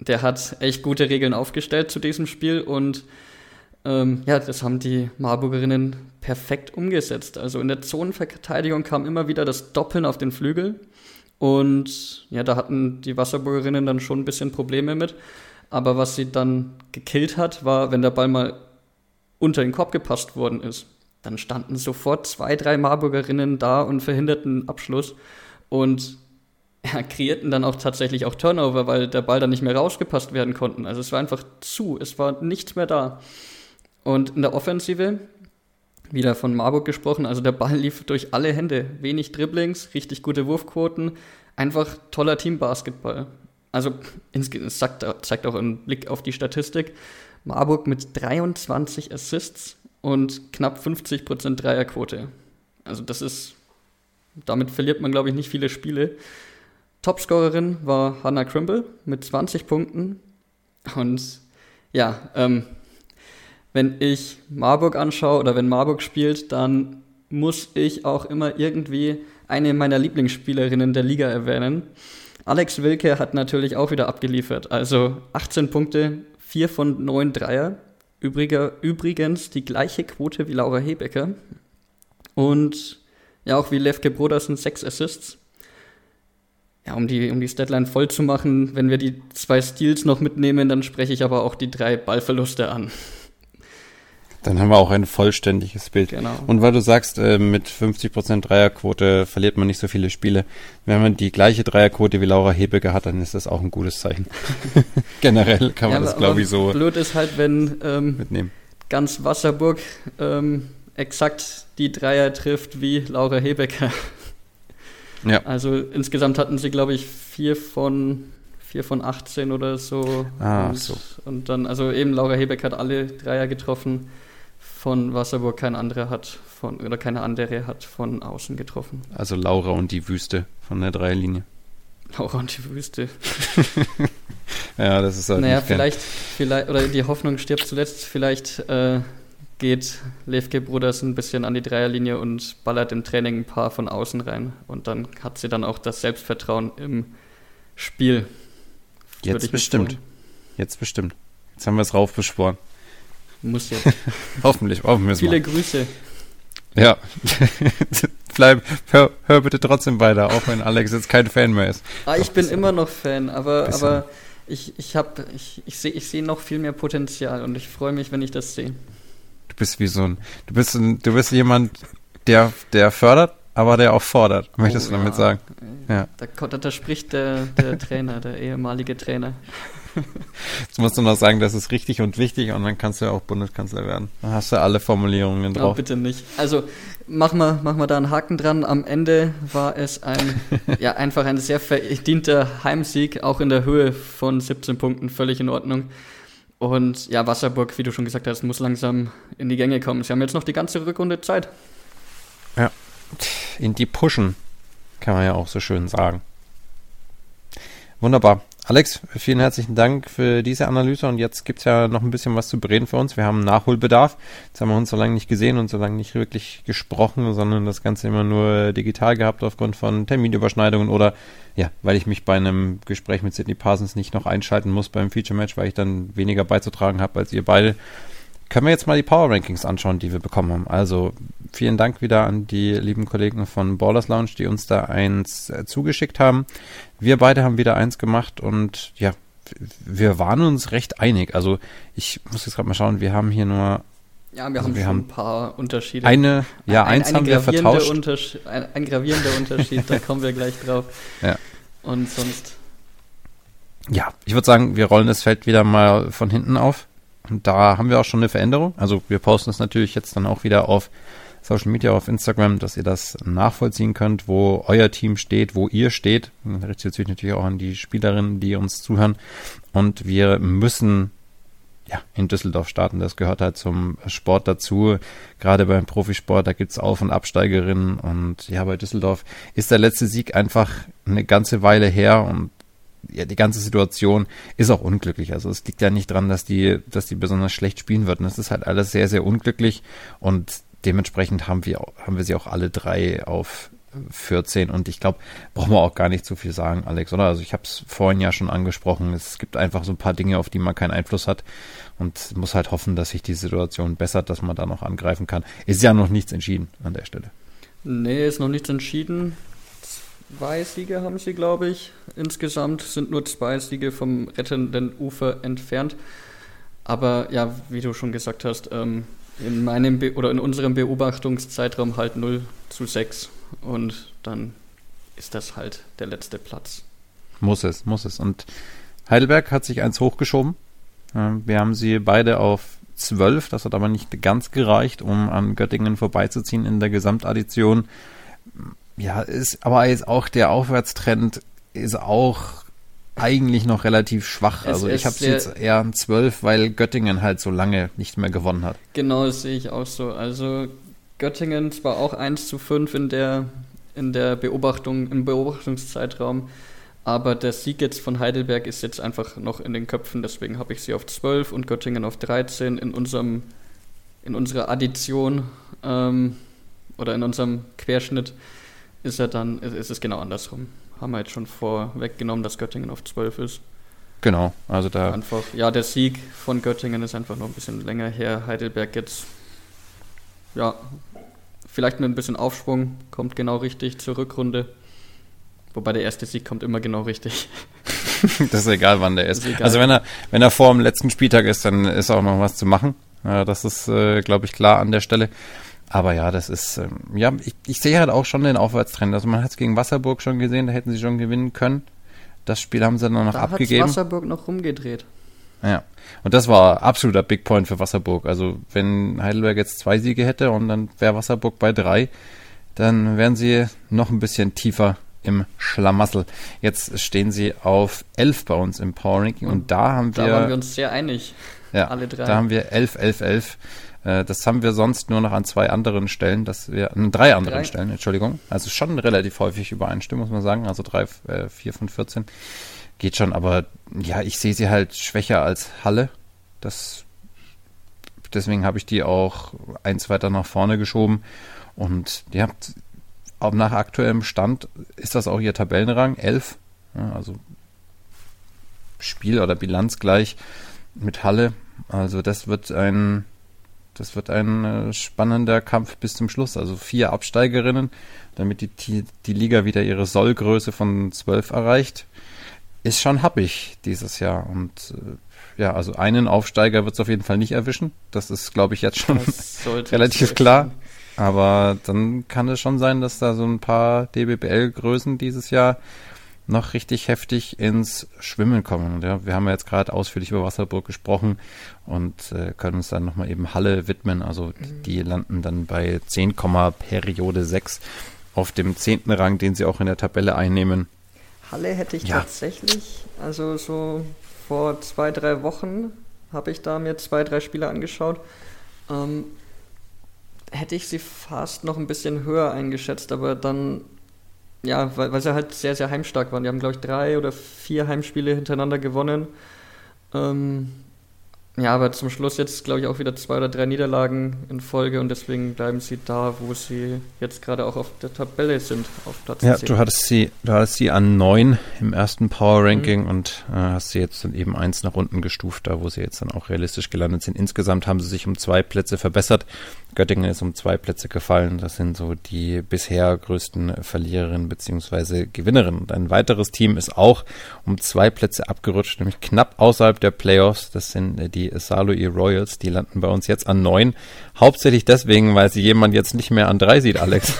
der hat echt gute Regeln aufgestellt zu diesem Spiel und ähm, ja, das haben die Marburgerinnen perfekt umgesetzt. Also in der Zonenverteidigung kam immer wieder das Doppeln auf den Flügel und ja, da hatten die Wasserburgerinnen dann schon ein bisschen Probleme mit. Aber was sie dann gekillt hat, war, wenn der Ball mal unter den Korb gepasst worden ist. Dann standen sofort zwei, drei Marburgerinnen da und verhinderten Abschluss und ja, kreierten dann auch tatsächlich auch Turnover, weil der Ball dann nicht mehr rausgepasst werden konnten. Also es war einfach zu, es war nichts mehr da. Und in der Offensive, wieder von Marburg gesprochen, also der Ball lief durch alle Hände. Wenig Dribblings, richtig gute Wurfquoten, einfach toller Teambasketball. Also es zeigt auch ein Blick auf die Statistik. Marburg mit 23 Assists und knapp 50% Dreierquote. Also das ist, damit verliert man, glaube ich, nicht viele Spiele. Topscorerin war Hannah Crimble mit 20 Punkten. Und ja, ähm, wenn ich Marburg anschaue oder wenn Marburg spielt, dann muss ich auch immer irgendwie eine meiner Lieblingsspielerinnen der Liga erwähnen. Alex Wilke hat natürlich auch wieder abgeliefert. Also 18 Punkte, 4 von 9 Dreier. Übriger, übrigens die gleiche Quote wie Laura Hebecker. Und ja, auch wie Levke Brodersen 6 Assists. Ja, um die, um die Statline voll zu machen, wenn wir die zwei Steals noch mitnehmen, dann spreche ich aber auch die drei Ballverluste an. Dann haben wir auch ein vollständiges Bild. Genau. Und weil du sagst, äh, mit 50% Dreierquote verliert man nicht so viele Spiele. Wenn man die gleiche Dreierquote wie Laura Hebecker hat, dann ist das auch ein gutes Zeichen. Generell kann man ja, das, glaube ich, so. Blöd ist halt, wenn ähm, mitnehmen. ganz Wasserburg ähm, exakt die Dreier trifft wie Laura Hebecker. Ja. Also insgesamt hatten sie, glaube ich, vier von vier von 18 oder so. Ah, und, so. Und dann, also eben Laura Hebeck hat alle Dreier getroffen von Wasserburg kein anderer hat von oder keine andere hat von außen getroffen. Also Laura und die Wüste von der Dreierlinie. Laura und die Wüste. ja, das ist halt. Naja, vielleicht, vielleicht, oder die Hoffnung stirbt zuletzt, vielleicht äh, geht Levke Bruders ein bisschen an die Dreierlinie und ballert im Training ein paar von außen rein. Und dann hat sie dann auch das Selbstvertrauen im Spiel. Jetzt bestimmt. Jetzt bestimmt. Jetzt haben wir es raufbeschworen. Muss jetzt. hoffentlich, hoffen wir es Viele mal. Grüße. Ja. Bleib, hör, hör, bitte trotzdem weiter, auch wenn Alex jetzt kein Fan mehr ist. Ah, ich Doch, bin immer noch Fan, aber, aber ich, ich, hab, ich, ich sehe ich seh noch viel mehr Potenzial und ich freue mich, wenn ich das sehe. Du bist wie so ein, du bist, ein, du bist jemand, der, der fördert, aber der auch fordert, möchtest oh, du damit ja. sagen? Ja. Da, da spricht der, der Trainer, der ehemalige Trainer. Jetzt musst du noch sagen, das ist richtig und wichtig und dann kannst du ja auch Bundeskanzler werden. Dann hast du alle Formulierungen drauf. Oh, bitte nicht. Also machen wir, machen wir da einen Haken dran. Am Ende war es ein, ja, einfach ein sehr verdienter Heimsieg, auch in der Höhe von 17 Punkten, völlig in Ordnung. Und ja, Wasserburg, wie du schon gesagt hast, muss langsam in die Gänge kommen. Sie haben jetzt noch die ganze Rückrunde Zeit. Ja, in die pushen, kann man ja auch so schön sagen. Wunderbar. Alex, vielen herzlichen Dank für diese Analyse und jetzt gibt es ja noch ein bisschen was zu bereden für uns. Wir haben Nachholbedarf. Jetzt haben wir uns so lange nicht gesehen und so lange nicht wirklich gesprochen, sondern das Ganze immer nur digital gehabt aufgrund von Terminüberschneidungen oder ja, weil ich mich bei einem Gespräch mit Sidney Parsons nicht noch einschalten muss beim Feature Match, weil ich dann weniger beizutragen habe als ihr beide können wir jetzt mal die Power Rankings anschauen, die wir bekommen haben. Also vielen Dank wieder an die lieben Kollegen von Ballers Lounge, die uns da eins äh, zugeschickt haben. Wir beide haben wieder eins gemacht und ja, wir waren uns recht einig. Also ich muss jetzt gerade mal schauen, wir haben hier nur ja, wir also haben wir haben ein paar Unterschiede. Eine, ja, ein, eins haben wir vertauscht. Ein, ein, gravierender Unterschied, da kommen wir gleich drauf. Ja. Und sonst. Ja, ich würde sagen, wir rollen das Feld wieder mal von hinten auf. Da haben wir auch schon eine Veränderung. Also wir posten es natürlich jetzt dann auch wieder auf Social Media, auf Instagram, dass ihr das nachvollziehen könnt, wo euer Team steht, wo ihr steht. Das richtet sich natürlich auch an die Spielerinnen, die uns zuhören. Und wir müssen ja, in Düsseldorf starten. Das gehört halt zum Sport dazu. Gerade beim Profisport, da gibt's Auf- und Absteigerinnen. Und ja, bei Düsseldorf ist der letzte Sieg einfach eine ganze Weile her und ja, die ganze Situation ist auch unglücklich. Also es liegt ja nicht dran, dass die, dass die besonders schlecht spielen würden. Es ist halt alles sehr, sehr unglücklich und dementsprechend haben wir, haben wir sie auch alle drei auf 14 und ich glaube, brauchen wir auch gar nicht zu viel sagen, Alex, oder? Also ich habe es vorhin ja schon angesprochen, es gibt einfach so ein paar Dinge, auf die man keinen Einfluss hat und muss halt hoffen, dass sich die Situation bessert, dass man da noch angreifen kann. Ist ja noch nichts entschieden an der Stelle. Nee, ist noch nichts entschieden. Zwei Siege haben sie, glaube ich. Insgesamt sind nur zwei Siege vom rettenden Ufer entfernt. Aber ja, wie du schon gesagt hast, ähm, in meinem Be oder in unserem Beobachtungszeitraum halt 0 zu 6 und dann ist das halt der letzte Platz. Muss es, muss es. Und Heidelberg hat sich eins hochgeschoben. Wir haben sie beide auf 12, das hat aber nicht ganz gereicht, um an Göttingen vorbeizuziehen in der Gesamtaddition. Ja, ist aber jetzt auch der Aufwärtstrend ist auch eigentlich noch relativ schwach. Es also ich habe jetzt eher ein 12, weil Göttingen halt so lange nicht mehr gewonnen hat. Genau, das sehe ich auch so. Also Göttingen zwar auch 1 zu 5 in der, in der Beobachtung, im Beobachtungszeitraum, aber der Sieg jetzt von Heidelberg ist jetzt einfach noch in den Köpfen, deswegen habe ich sie auf 12 und Göttingen auf 13 in unserem in unserer Addition ähm, oder in unserem Querschnitt ist er dann, ist es genau andersrum haben wir jetzt schon vorweggenommen, dass Göttingen auf 12 ist. Genau, also da. Einfach, ja, der Sieg von Göttingen ist einfach noch ein bisschen länger her. Heidelberg jetzt, ja, vielleicht mit ein bisschen Aufschwung, kommt genau richtig zur Rückrunde. Wobei der erste Sieg kommt immer genau richtig. das ist egal, wann der ist. ist also wenn er, wenn er vor dem letzten Spieltag ist, dann ist auch noch was zu machen. das ist, äh, glaube ich, klar an der Stelle. Aber ja, das ist, ähm, ja, ich, ich, sehe halt auch schon den Aufwärtstrend. Also man hat es gegen Wasserburg schon gesehen, da hätten sie schon gewinnen können. Das Spiel haben sie dann noch da abgegeben. Da Wasserburg noch rumgedreht. Ja, und das war absoluter Big Point für Wasserburg. Also wenn Heidelberg jetzt zwei Siege hätte und dann wäre Wasserburg bei drei, dann wären sie noch ein bisschen tiefer im Schlamassel. Jetzt stehen sie auf elf bei uns im Power Ranking und, und da haben wir. Da waren wir uns sehr einig. Ja, alle drei. Da haben wir 11, 11, 11 das haben wir sonst nur noch an zwei anderen Stellen, dass wir, an drei anderen drei. Stellen, Entschuldigung. Also schon relativ häufig übereinstimmen, muss man sagen. Also drei, äh, vier von 14 geht schon, aber ja, ich sehe sie halt schwächer als Halle. Das, deswegen habe ich die auch eins weiter nach vorne geschoben. Und ja, auch nach aktuellem Stand ist das auch ihr Tabellenrang, 11. Ja, also Spiel oder Bilanz gleich mit Halle. Also das wird ein das wird ein äh, spannender Kampf bis zum Schluss. Also vier Absteigerinnen, damit die, die, die Liga wieder ihre Sollgröße von zwölf erreicht. Ist schon happig dieses Jahr. Und äh, ja, also einen Aufsteiger wird es auf jeden Fall nicht erwischen. Das ist, glaube ich, jetzt schon relativ klar. Aber dann kann es schon sein, dass da so ein paar DBBL-Größen dieses Jahr noch richtig heftig ins Schwimmen kommen. Ja, wir haben ja jetzt gerade ausführlich über Wasserburg gesprochen und äh, können uns dann nochmal eben Halle widmen. Also mhm. die landen dann bei 10, Periode 6 auf dem zehnten Rang, den sie auch in der Tabelle einnehmen. Halle hätte ich ja. tatsächlich, also so vor zwei, drei Wochen habe ich da mir zwei, drei Spiele angeschaut. Ähm, hätte ich sie fast noch ein bisschen höher eingeschätzt, aber dann ja, weil, weil sie halt sehr, sehr heimstark waren. Die haben, glaube ich, drei oder vier Heimspiele hintereinander gewonnen. Ähm, ja, aber zum Schluss jetzt, glaube ich, auch wieder zwei oder drei Niederlagen in Folge und deswegen bleiben sie da, wo sie jetzt gerade auch auf der Tabelle sind, auf Platz Ja, 10. du hattest sie, du hattest sie an neun im ersten Power Ranking mhm. und äh, hast sie jetzt dann eben eins nach unten gestuft, da wo sie jetzt dann auch realistisch gelandet sind. Insgesamt haben sie sich um zwei Plätze verbessert. Göttingen ist um zwei Plätze gefallen. Das sind so die bisher größten Verliererinnen bzw. Gewinnerinnen. Und ein weiteres Team ist auch um zwei Plätze abgerutscht, nämlich knapp außerhalb der Playoffs. Das sind äh, die Saloy Royals. Die landen bei uns jetzt an neun. Hauptsächlich deswegen, weil sie jemand jetzt nicht mehr an drei sieht, Alex.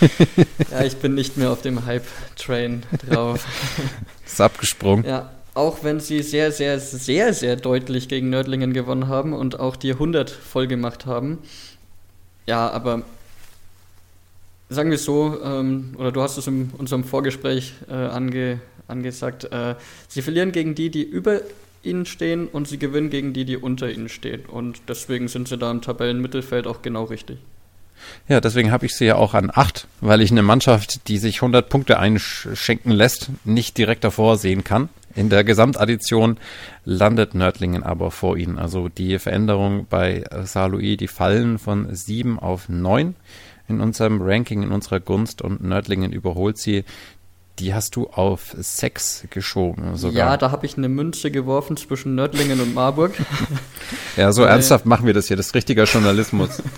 ja, ich bin nicht mehr auf dem Hype-Train drauf. ist abgesprungen. Ja, auch wenn sie sehr, sehr, sehr, sehr deutlich gegen Nördlingen gewonnen haben und auch die 100 voll gemacht haben. Ja, aber sagen wir so, ähm, oder du hast es in unserem Vorgespräch äh, ange, angesagt, äh, sie verlieren gegen die, die über ihnen stehen und sie gewinnen gegen die, die unter ihnen stehen. Und deswegen sind sie da im Tabellenmittelfeld auch genau richtig. Ja, deswegen habe ich sie ja auch an 8, weil ich eine Mannschaft, die sich 100 Punkte einschenken lässt, nicht direkt davor sehen kann. In der Gesamtaddition landet Nördlingen aber vor ihnen. Also die Veränderung bei Saarlouis, die fallen von 7 auf 9 in unserem Ranking, in unserer Gunst und Nördlingen überholt sie. Die hast du auf 6 geschoben sogar. Ja, da habe ich eine Münze geworfen zwischen Nördlingen und Marburg. ja, so ernsthaft machen wir das hier. Das ist richtiger Journalismus.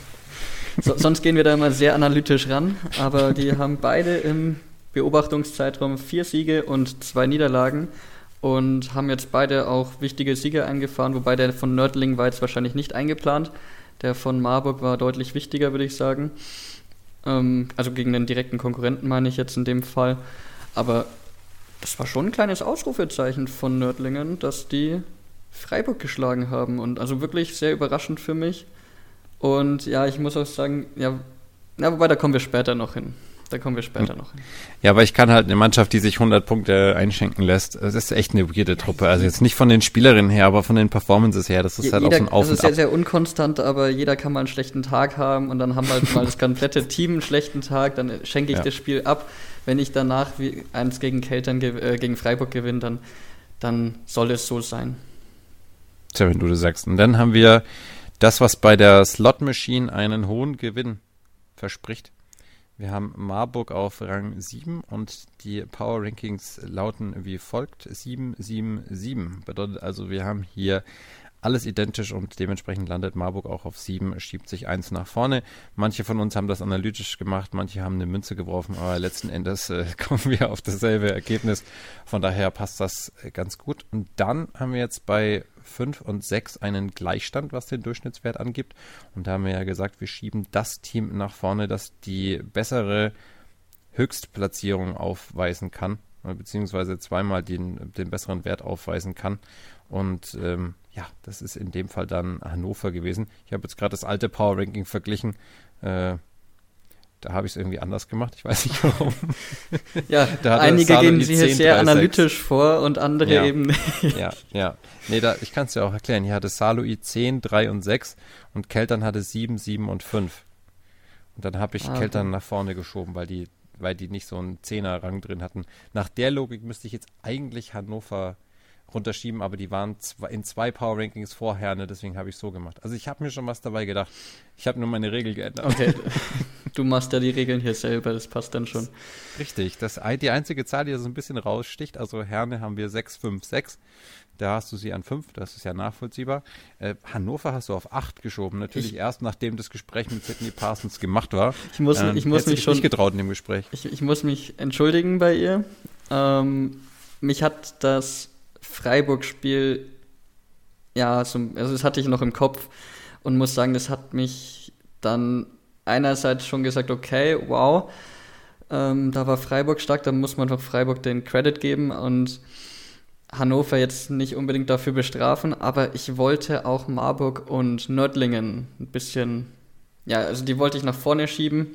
So, sonst gehen wir da immer sehr analytisch ran, aber die haben beide im Beobachtungszeitraum vier Siege und zwei Niederlagen und haben jetzt beide auch wichtige Siege eingefahren, wobei der von Nördling war jetzt wahrscheinlich nicht eingeplant. Der von Marburg war deutlich wichtiger, würde ich sagen. Ähm, also gegen den direkten Konkurrenten meine ich jetzt in dem Fall. Aber das war schon ein kleines Ausrufezeichen von Nördlingen, dass die Freiburg geschlagen haben. Und also wirklich sehr überraschend für mich. Und ja, ich muss auch sagen, ja, ja wobei da kommen wir später noch hin. Da kommen wir später noch hin. Ja, aber ich kann halt eine Mannschaft, die sich 100 Punkte einschenken lässt, das ist echt eine weirde Truppe. Also jetzt nicht von den Spielerinnen her, aber von den Performances her. Das ist ja, halt jeder, auch so ein Auf Das ist sehr, sehr unkonstant, aber jeder kann mal einen schlechten Tag haben und dann haben halt mal das komplette Team einen schlechten Tag, dann schenke ich ja. das Spiel ab. Wenn ich danach wie eins gegen Keltern, äh, gegen Freiburg gewinne, dann, dann soll es so sein. Tja, wenn du das sagst. Und dann haben wir das, was bei der Slot Machine einen hohen Gewinn verspricht. Wir haben Marburg auf Rang 7 und die Power Rankings lauten wie folgt: 7, 7, 7. Bedeutet also, wir haben hier alles identisch und dementsprechend landet Marburg auch auf 7, schiebt sich eins nach vorne. Manche von uns haben das analytisch gemacht, manche haben eine Münze geworfen, aber letzten Endes äh, kommen wir auf dasselbe Ergebnis. Von daher passt das äh, ganz gut. Und dann haben wir jetzt bei 5 und 6 einen Gleichstand, was den Durchschnittswert angibt. Und da haben wir ja gesagt, wir schieben das Team nach vorne, das die bessere Höchstplatzierung aufweisen kann, beziehungsweise zweimal den, den besseren Wert aufweisen kann. Und ähm, ja, das ist in dem Fall dann Hannover gewesen. Ich habe jetzt gerade das alte Power Ranking verglichen. Äh, da habe ich es irgendwie anders gemacht. Ich weiß nicht warum. ja, einige gehen sie hier sehr analytisch vor und andere ja. eben nicht. Ja, ja. Nee, da, ich kann es ja auch erklären. Hier hatte Salui 10, 3 und 6 und Keltern hatte 7, 7 und 5. Und dann habe ich ah, Keltern nach vorne geschoben, weil die, weil die nicht so einen Zehner-Rang drin hatten. Nach der Logik müsste ich jetzt eigentlich Hannover runterschieben, aber die waren in zwei Power Rankings vorher, ne, deswegen habe ich so gemacht. Also ich habe mir schon was dabei gedacht. Ich habe nur meine Regel geändert. Okay. Du machst ja die Regeln hier selber, das passt dann schon. Richtig. Das, die einzige Zahl, die so ein bisschen raussticht, also Herne haben wir 6, 5, 6. Da hast du sie an 5, das ist ja nachvollziehbar. Äh, Hannover hast du auf 8 geschoben, natürlich ich, erst nachdem das Gespräch mit Sidney Parsons gemacht war. Ich muss, ähm, ich muss mich schon. nicht getraut in dem Gespräch. Ich, ich muss mich entschuldigen bei ihr. Ähm, mich hat das Freiburg-Spiel, ja, so, also das hatte ich noch im Kopf und muss sagen, das hat mich dann einerseits schon gesagt, okay, wow, ähm, da war Freiburg stark, da muss man doch Freiburg den Credit geben und Hannover jetzt nicht unbedingt dafür bestrafen, aber ich wollte auch Marburg und Nördlingen ein bisschen, ja, also die wollte ich nach vorne schieben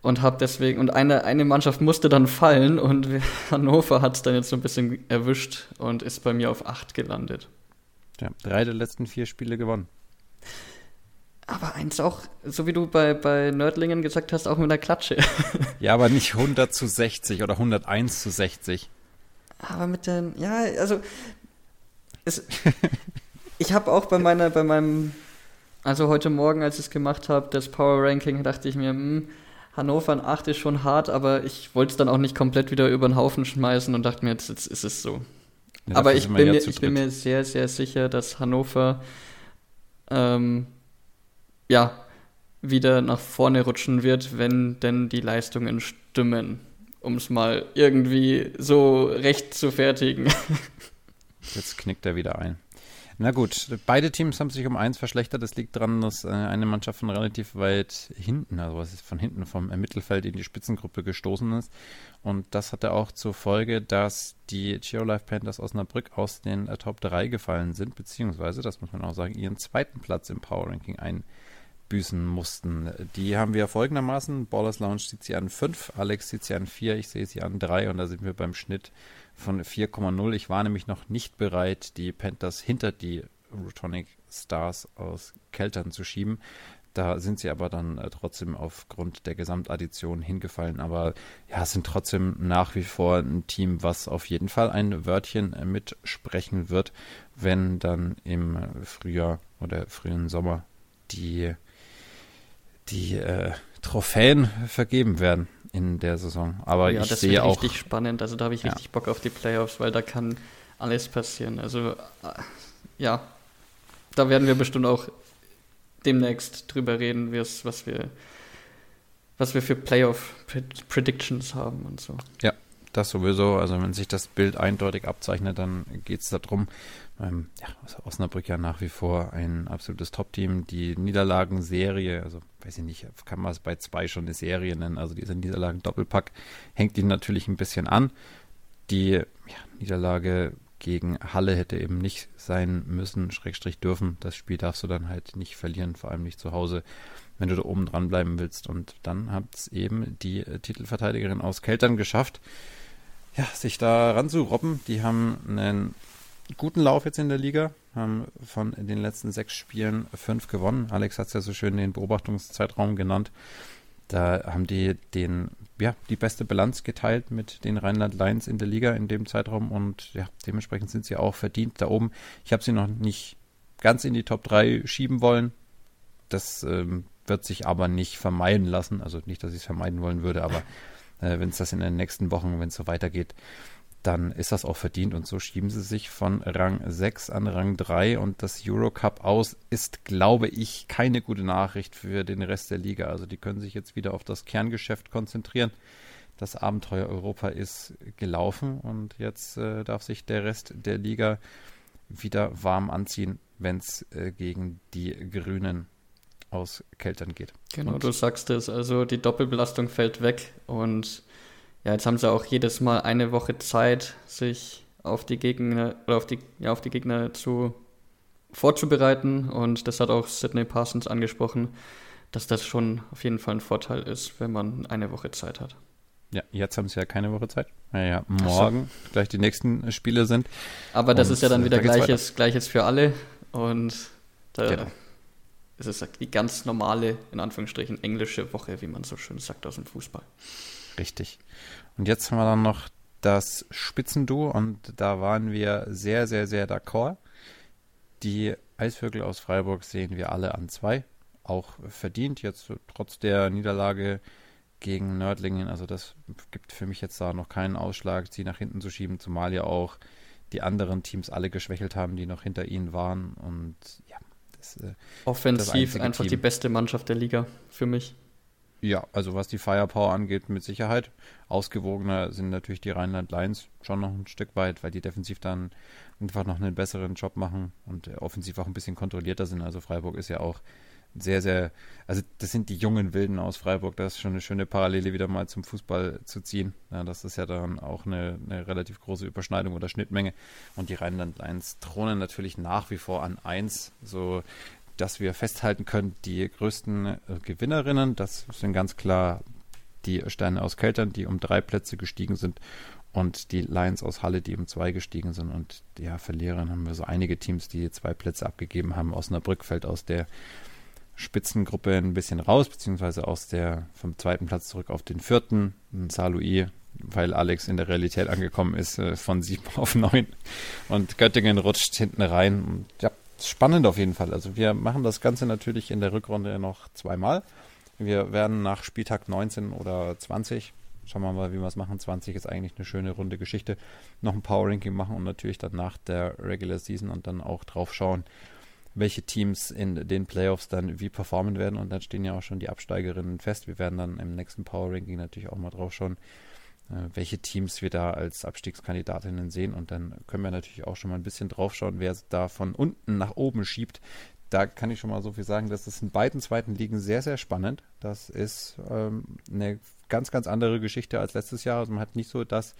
und habe deswegen und eine, eine Mannschaft musste dann fallen und Hannover hat es dann jetzt so ein bisschen erwischt und ist bei mir auf 8 gelandet. Ja, drei der letzten vier Spiele gewonnen. Aber eins auch, so wie du bei, bei Nördlingen gesagt hast, auch mit einer Klatsche. ja, aber nicht 100 zu 60 oder 101 zu 60. Aber mit den, ja, also es, ich habe auch bei meiner, bei meinem, also heute Morgen, als ich es gemacht habe, das Power Ranking, dachte ich mir, mh, hm, Hannover in 8 ist schon hart, aber ich wollte es dann auch nicht komplett wieder über den Haufen schmeißen und dachte mir, jetzt, jetzt ist es so. Ja, aber ich bin, mir, ich bin mir sehr, sehr sicher, dass Hannover ähm, ja, wieder nach vorne rutschen wird, wenn denn die Leistungen stimmen. Um es mal irgendwie so recht zu fertigen. Jetzt knickt er wieder ein. Na gut, beide Teams haben sich um eins verschlechtert. Das liegt daran, dass äh, eine Mannschaft von relativ weit hinten, also was ist von hinten vom Mittelfeld in die Spitzengruppe gestoßen ist. Und das hatte auch zur Folge, dass die Giro Life Panthers Osnabrück aus den äh, Top 3 gefallen sind, beziehungsweise, das muss man auch sagen, ihren zweiten Platz im Power Ranking einbüßen mussten. Die haben wir folgendermaßen: Ballers Lounge sieht sie an 5, Alex sieht sie an 4, ich sehe sie an 3 und da sind wir beim Schnitt von 4,0. Ich war nämlich noch nicht bereit, die Panthers hinter die Rotonic Stars aus Keltern zu schieben. Da sind sie aber dann äh, trotzdem aufgrund der Gesamtaddition hingefallen. Aber ja, es sind trotzdem nach wie vor ein Team, was auf jeden Fall ein Wörtchen äh, mitsprechen wird, wenn dann im Frühjahr oder frühen Sommer die, die äh, Trophäen vergeben werden in der Saison. Aber ja, ich das sehe auch richtig spannend. Also da habe ich ja. richtig Bock auf die Playoffs, weil da kann alles passieren. Also äh, ja, da werden wir bestimmt auch demnächst drüber reden, was wir was wir für Playoff Predictions haben und so. Ja, das sowieso. Also wenn sich das Bild eindeutig abzeichnet, dann geht es darum, ähm, ja, Osnabrück ja nach wie vor ein absolutes Top-Team. Die Niederlagenserie, also weiß ich nicht, kann man es bei zwei schon eine Serie nennen, also diese Niederlagen-Doppelpack hängt die natürlich ein bisschen an. Die ja, Niederlage gegen Halle hätte eben nicht sein müssen, Schrägstrich dürfen. Das Spiel darfst du dann halt nicht verlieren, vor allem nicht zu Hause, wenn du da oben dran bleiben willst. Und dann hat es eben die Titelverteidigerin aus Keltern geschafft, ja, sich da ranzurobben. Die haben einen guten Lauf jetzt in der Liga, haben von den letzten sechs Spielen fünf gewonnen. Alex hat es ja so schön den Beobachtungszeitraum genannt. Da haben die den, ja, die beste Bilanz geteilt mit den Rheinland Lions in der Liga in dem Zeitraum und ja, dementsprechend sind sie auch verdient da oben. Ich habe sie noch nicht ganz in die Top 3 schieben wollen. Das ähm, wird sich aber nicht vermeiden lassen. Also nicht, dass ich es vermeiden wollen würde, aber äh, wenn es das in den nächsten Wochen, wenn es so weitergeht, dann ist das auch verdient und so schieben sie sich von Rang 6 an Rang 3 und das Eurocup aus ist, glaube ich, keine gute Nachricht für den Rest der Liga. Also die können sich jetzt wieder auf das Kerngeschäft konzentrieren. Das Abenteuer Europa ist gelaufen und jetzt äh, darf sich der Rest der Liga wieder warm anziehen, wenn es äh, gegen die Grünen aus Keltern geht. Genau, und du sagst es, also die Doppelbelastung fällt weg und ja, jetzt haben sie auch jedes Mal eine Woche Zeit, sich auf die Gegner oder auf die, ja, auf die Gegner zu vorzubereiten. Und das hat auch Sidney Parsons angesprochen, dass das schon auf jeden Fall ein Vorteil ist, wenn man eine Woche Zeit hat. Ja, jetzt haben sie ja keine Woche Zeit, weil ja morgen so. gleich die nächsten Spiele sind. Aber das ist ja dann wieder da gleiches, gleiches für alle. Und da genau. ist es die ganz normale, in Anführungsstrichen, englische Woche, wie man so schön sagt aus dem Fußball. Richtig. Und jetzt haben wir dann noch das Spitzenduo und da waren wir sehr, sehr, sehr d'accord. Die Eisvögel aus Freiburg sehen wir alle an zwei. Auch verdient, jetzt trotz der Niederlage gegen Nördlingen. Also das gibt für mich jetzt da noch keinen Ausschlag, sie nach hinten zu schieben, zumal ja auch die anderen Teams alle geschwächelt haben, die noch hinter ihnen waren. Und ja, das, äh, Offensiv einfach Team. die beste Mannschaft der Liga für mich. Ja, also was die Firepower angeht, mit Sicherheit. Ausgewogener sind natürlich die Rheinland Lions schon noch ein Stück weit, weil die defensiv dann einfach noch einen besseren Job machen und offensiv auch ein bisschen kontrollierter sind. Also Freiburg ist ja auch sehr, sehr, also das sind die jungen Wilden aus Freiburg. Das ist schon eine schöne Parallele wieder mal zum Fußball zu ziehen. Ja, das ist ja dann auch eine, eine relativ große Überschneidung oder Schnittmenge. Und die Rheinland Lions thronen natürlich nach wie vor an eins. So dass wir festhalten können, die größten äh, Gewinnerinnen, das sind ganz klar die Sterne aus Keltern, die um drei Plätze gestiegen sind und die Lions aus Halle, die um zwei gestiegen sind. Und ja, Verliererinnen haben wir so einige Teams, die zwei Plätze abgegeben haben. Osnabrück fällt aus der Spitzengruppe ein bisschen raus, beziehungsweise aus der vom zweiten Platz zurück auf den vierten. Saarlouis, weil Alex in der Realität angekommen ist, äh, von sieben auf neun. Und Göttingen rutscht hinten rein. Und ja, spannend auf jeden Fall. Also wir machen das Ganze natürlich in der Rückrunde noch zweimal. Wir werden nach Spieltag 19 oder 20, schauen wir mal, wie wir es machen. 20 ist eigentlich eine schöne runde Geschichte. Noch ein Power Ranking machen und natürlich dann nach der Regular Season und dann auch drauf schauen, welche Teams in den Playoffs dann wie performen werden. Und dann stehen ja auch schon die Absteigerinnen fest. Wir werden dann im nächsten Power Ranking natürlich auch mal drauf schauen, welche Teams wir da als Abstiegskandidatinnen sehen. Und dann können wir natürlich auch schon mal ein bisschen draufschauen, wer da von unten nach oben schiebt. Da kann ich schon mal so viel sagen, das ist in beiden zweiten Ligen sehr, sehr spannend. Das ist ähm, eine ganz, ganz andere Geschichte als letztes Jahr. Also man hat nicht so das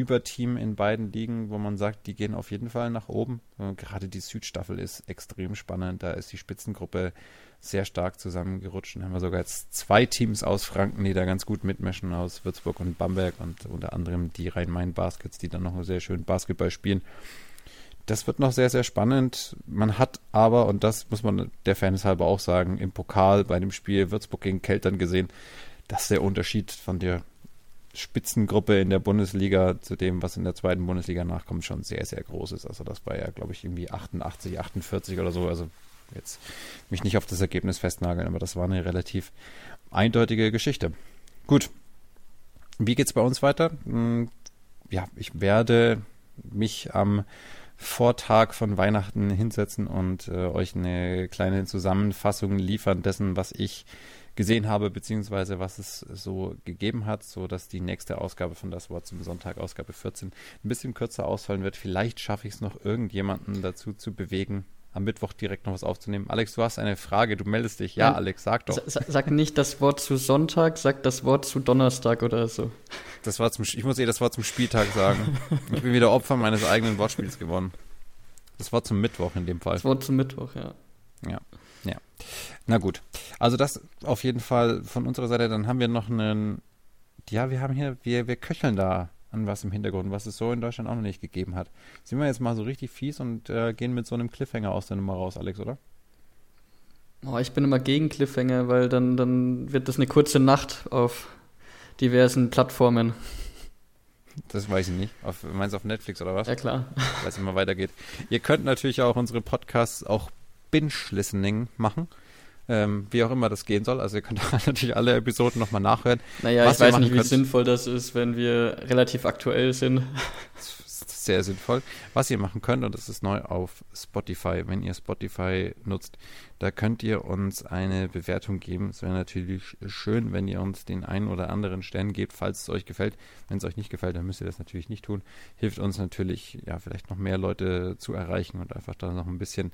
Überteam in beiden Ligen, wo man sagt, die gehen auf jeden Fall nach oben. Und gerade die Südstaffel ist extrem spannend. Da ist die Spitzengruppe sehr stark zusammengerutscht. Dann haben wir sogar jetzt zwei Teams aus Franken, die da ganz gut mitmischen, aus Würzburg und Bamberg und unter anderem die Rhein-Main-Baskets, die dann noch sehr schön Basketball spielen. Das wird noch sehr, sehr spannend. Man hat aber, und das muss man der Fairness halber auch sagen, im Pokal bei dem Spiel Würzburg gegen Keltern gesehen, dass der Unterschied von der Spitzengruppe in der Bundesliga zu dem, was in der zweiten Bundesliga nachkommt, schon sehr, sehr groß ist. Also das war ja, glaube ich, irgendwie 88, 48 oder so. Also jetzt mich nicht auf das Ergebnis festnageln, aber das war eine relativ eindeutige Geschichte. Gut. Wie geht's bei uns weiter? Hm, ja, ich werde mich am Vortag von Weihnachten hinsetzen und äh, euch eine kleine Zusammenfassung liefern dessen, was ich gesehen habe, beziehungsweise was es so gegeben hat, so dass die nächste Ausgabe von Das Wort zum Sonntag, Ausgabe 14, ein bisschen kürzer ausfallen wird. Vielleicht schaffe ich es noch, irgendjemanden dazu zu bewegen, am Mittwoch direkt noch was aufzunehmen. Alex, du hast eine Frage, du meldest dich. Ja, Alex, sag doch. Sag, sag nicht das Wort zu Sonntag, sag das Wort zu Donnerstag oder so. Das war zum, ich muss eh das Wort zum Spieltag sagen. Ich bin wieder Opfer meines eigenen Wortspiels geworden. Das Wort zum Mittwoch in dem Fall. Das Wort zum Mittwoch, ja. Ja, ja. Na gut. Also das auf jeden Fall von unserer Seite. Dann haben wir noch einen, ja, wir haben hier, wir, wir köcheln da an was im Hintergrund, was es so in Deutschland auch noch nicht gegeben hat. Sind wir jetzt mal so richtig fies und äh, gehen mit so einem Cliffhanger aus der Nummer raus, Alex, oder? Oh, ich bin immer gegen Cliffhanger, weil dann, dann wird das eine kurze Nacht auf diversen Plattformen. Das weiß ich nicht. Auf, meinst du auf Netflix oder was? Ja, klar. Weil es immer weitergeht. Ihr könnt natürlich auch unsere Podcasts auch Binge-Listening machen ähm, wie auch immer das gehen soll. Also ihr könnt natürlich alle Episoden nochmal nachhören. Naja, ich weiß nicht, wie könnt. sinnvoll das ist, wenn wir relativ aktuell sind. Sehr sinnvoll. Was ihr machen könnt, und das ist neu auf Spotify, wenn ihr Spotify nutzt, da könnt ihr uns eine Bewertung geben. Es wäre natürlich schön, wenn ihr uns den einen oder anderen Stern gebt, falls es euch gefällt. Wenn es euch nicht gefällt, dann müsst ihr das natürlich nicht tun. Hilft uns natürlich, ja, vielleicht noch mehr Leute zu erreichen und einfach da noch ein bisschen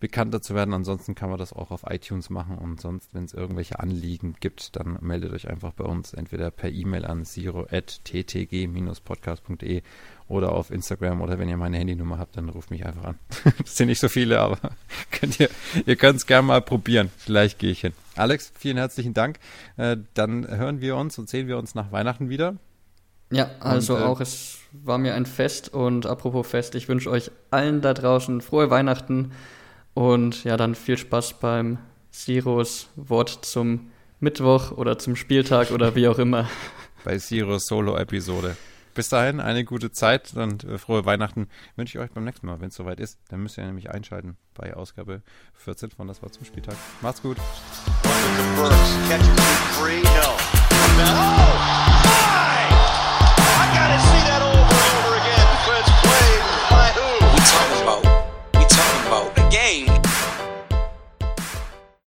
bekannter zu werden. Ansonsten kann man das auch auf iTunes machen und sonst, wenn es irgendwelche Anliegen gibt, dann meldet euch einfach bei uns entweder per E-Mail an zero.ttg-podcast.de oder auf Instagram oder wenn ihr meine Handynummer habt, dann ruft mich einfach an. das sind nicht so viele, aber könnt ihr, ihr könnt es gerne mal probieren. Vielleicht gehe ich hin. Alex, vielen herzlichen Dank. Äh, dann hören wir uns und sehen wir uns nach Weihnachten wieder. Ja, also und, äh, auch es war mir ein Fest und apropos Fest, ich wünsche euch allen da draußen frohe Weihnachten und ja, dann viel Spaß beim Siros Wort zum Mittwoch oder zum Spieltag oder wie auch immer. Bei Siros Solo-Episode. Bis dahin eine gute Zeit und äh, frohe Weihnachten wünsche ich euch beim nächsten Mal, wenn es soweit ist. Dann müsst ihr nämlich einschalten bei Ausgabe 14 von Das Wort zum Spieltag. Macht's gut. No. No.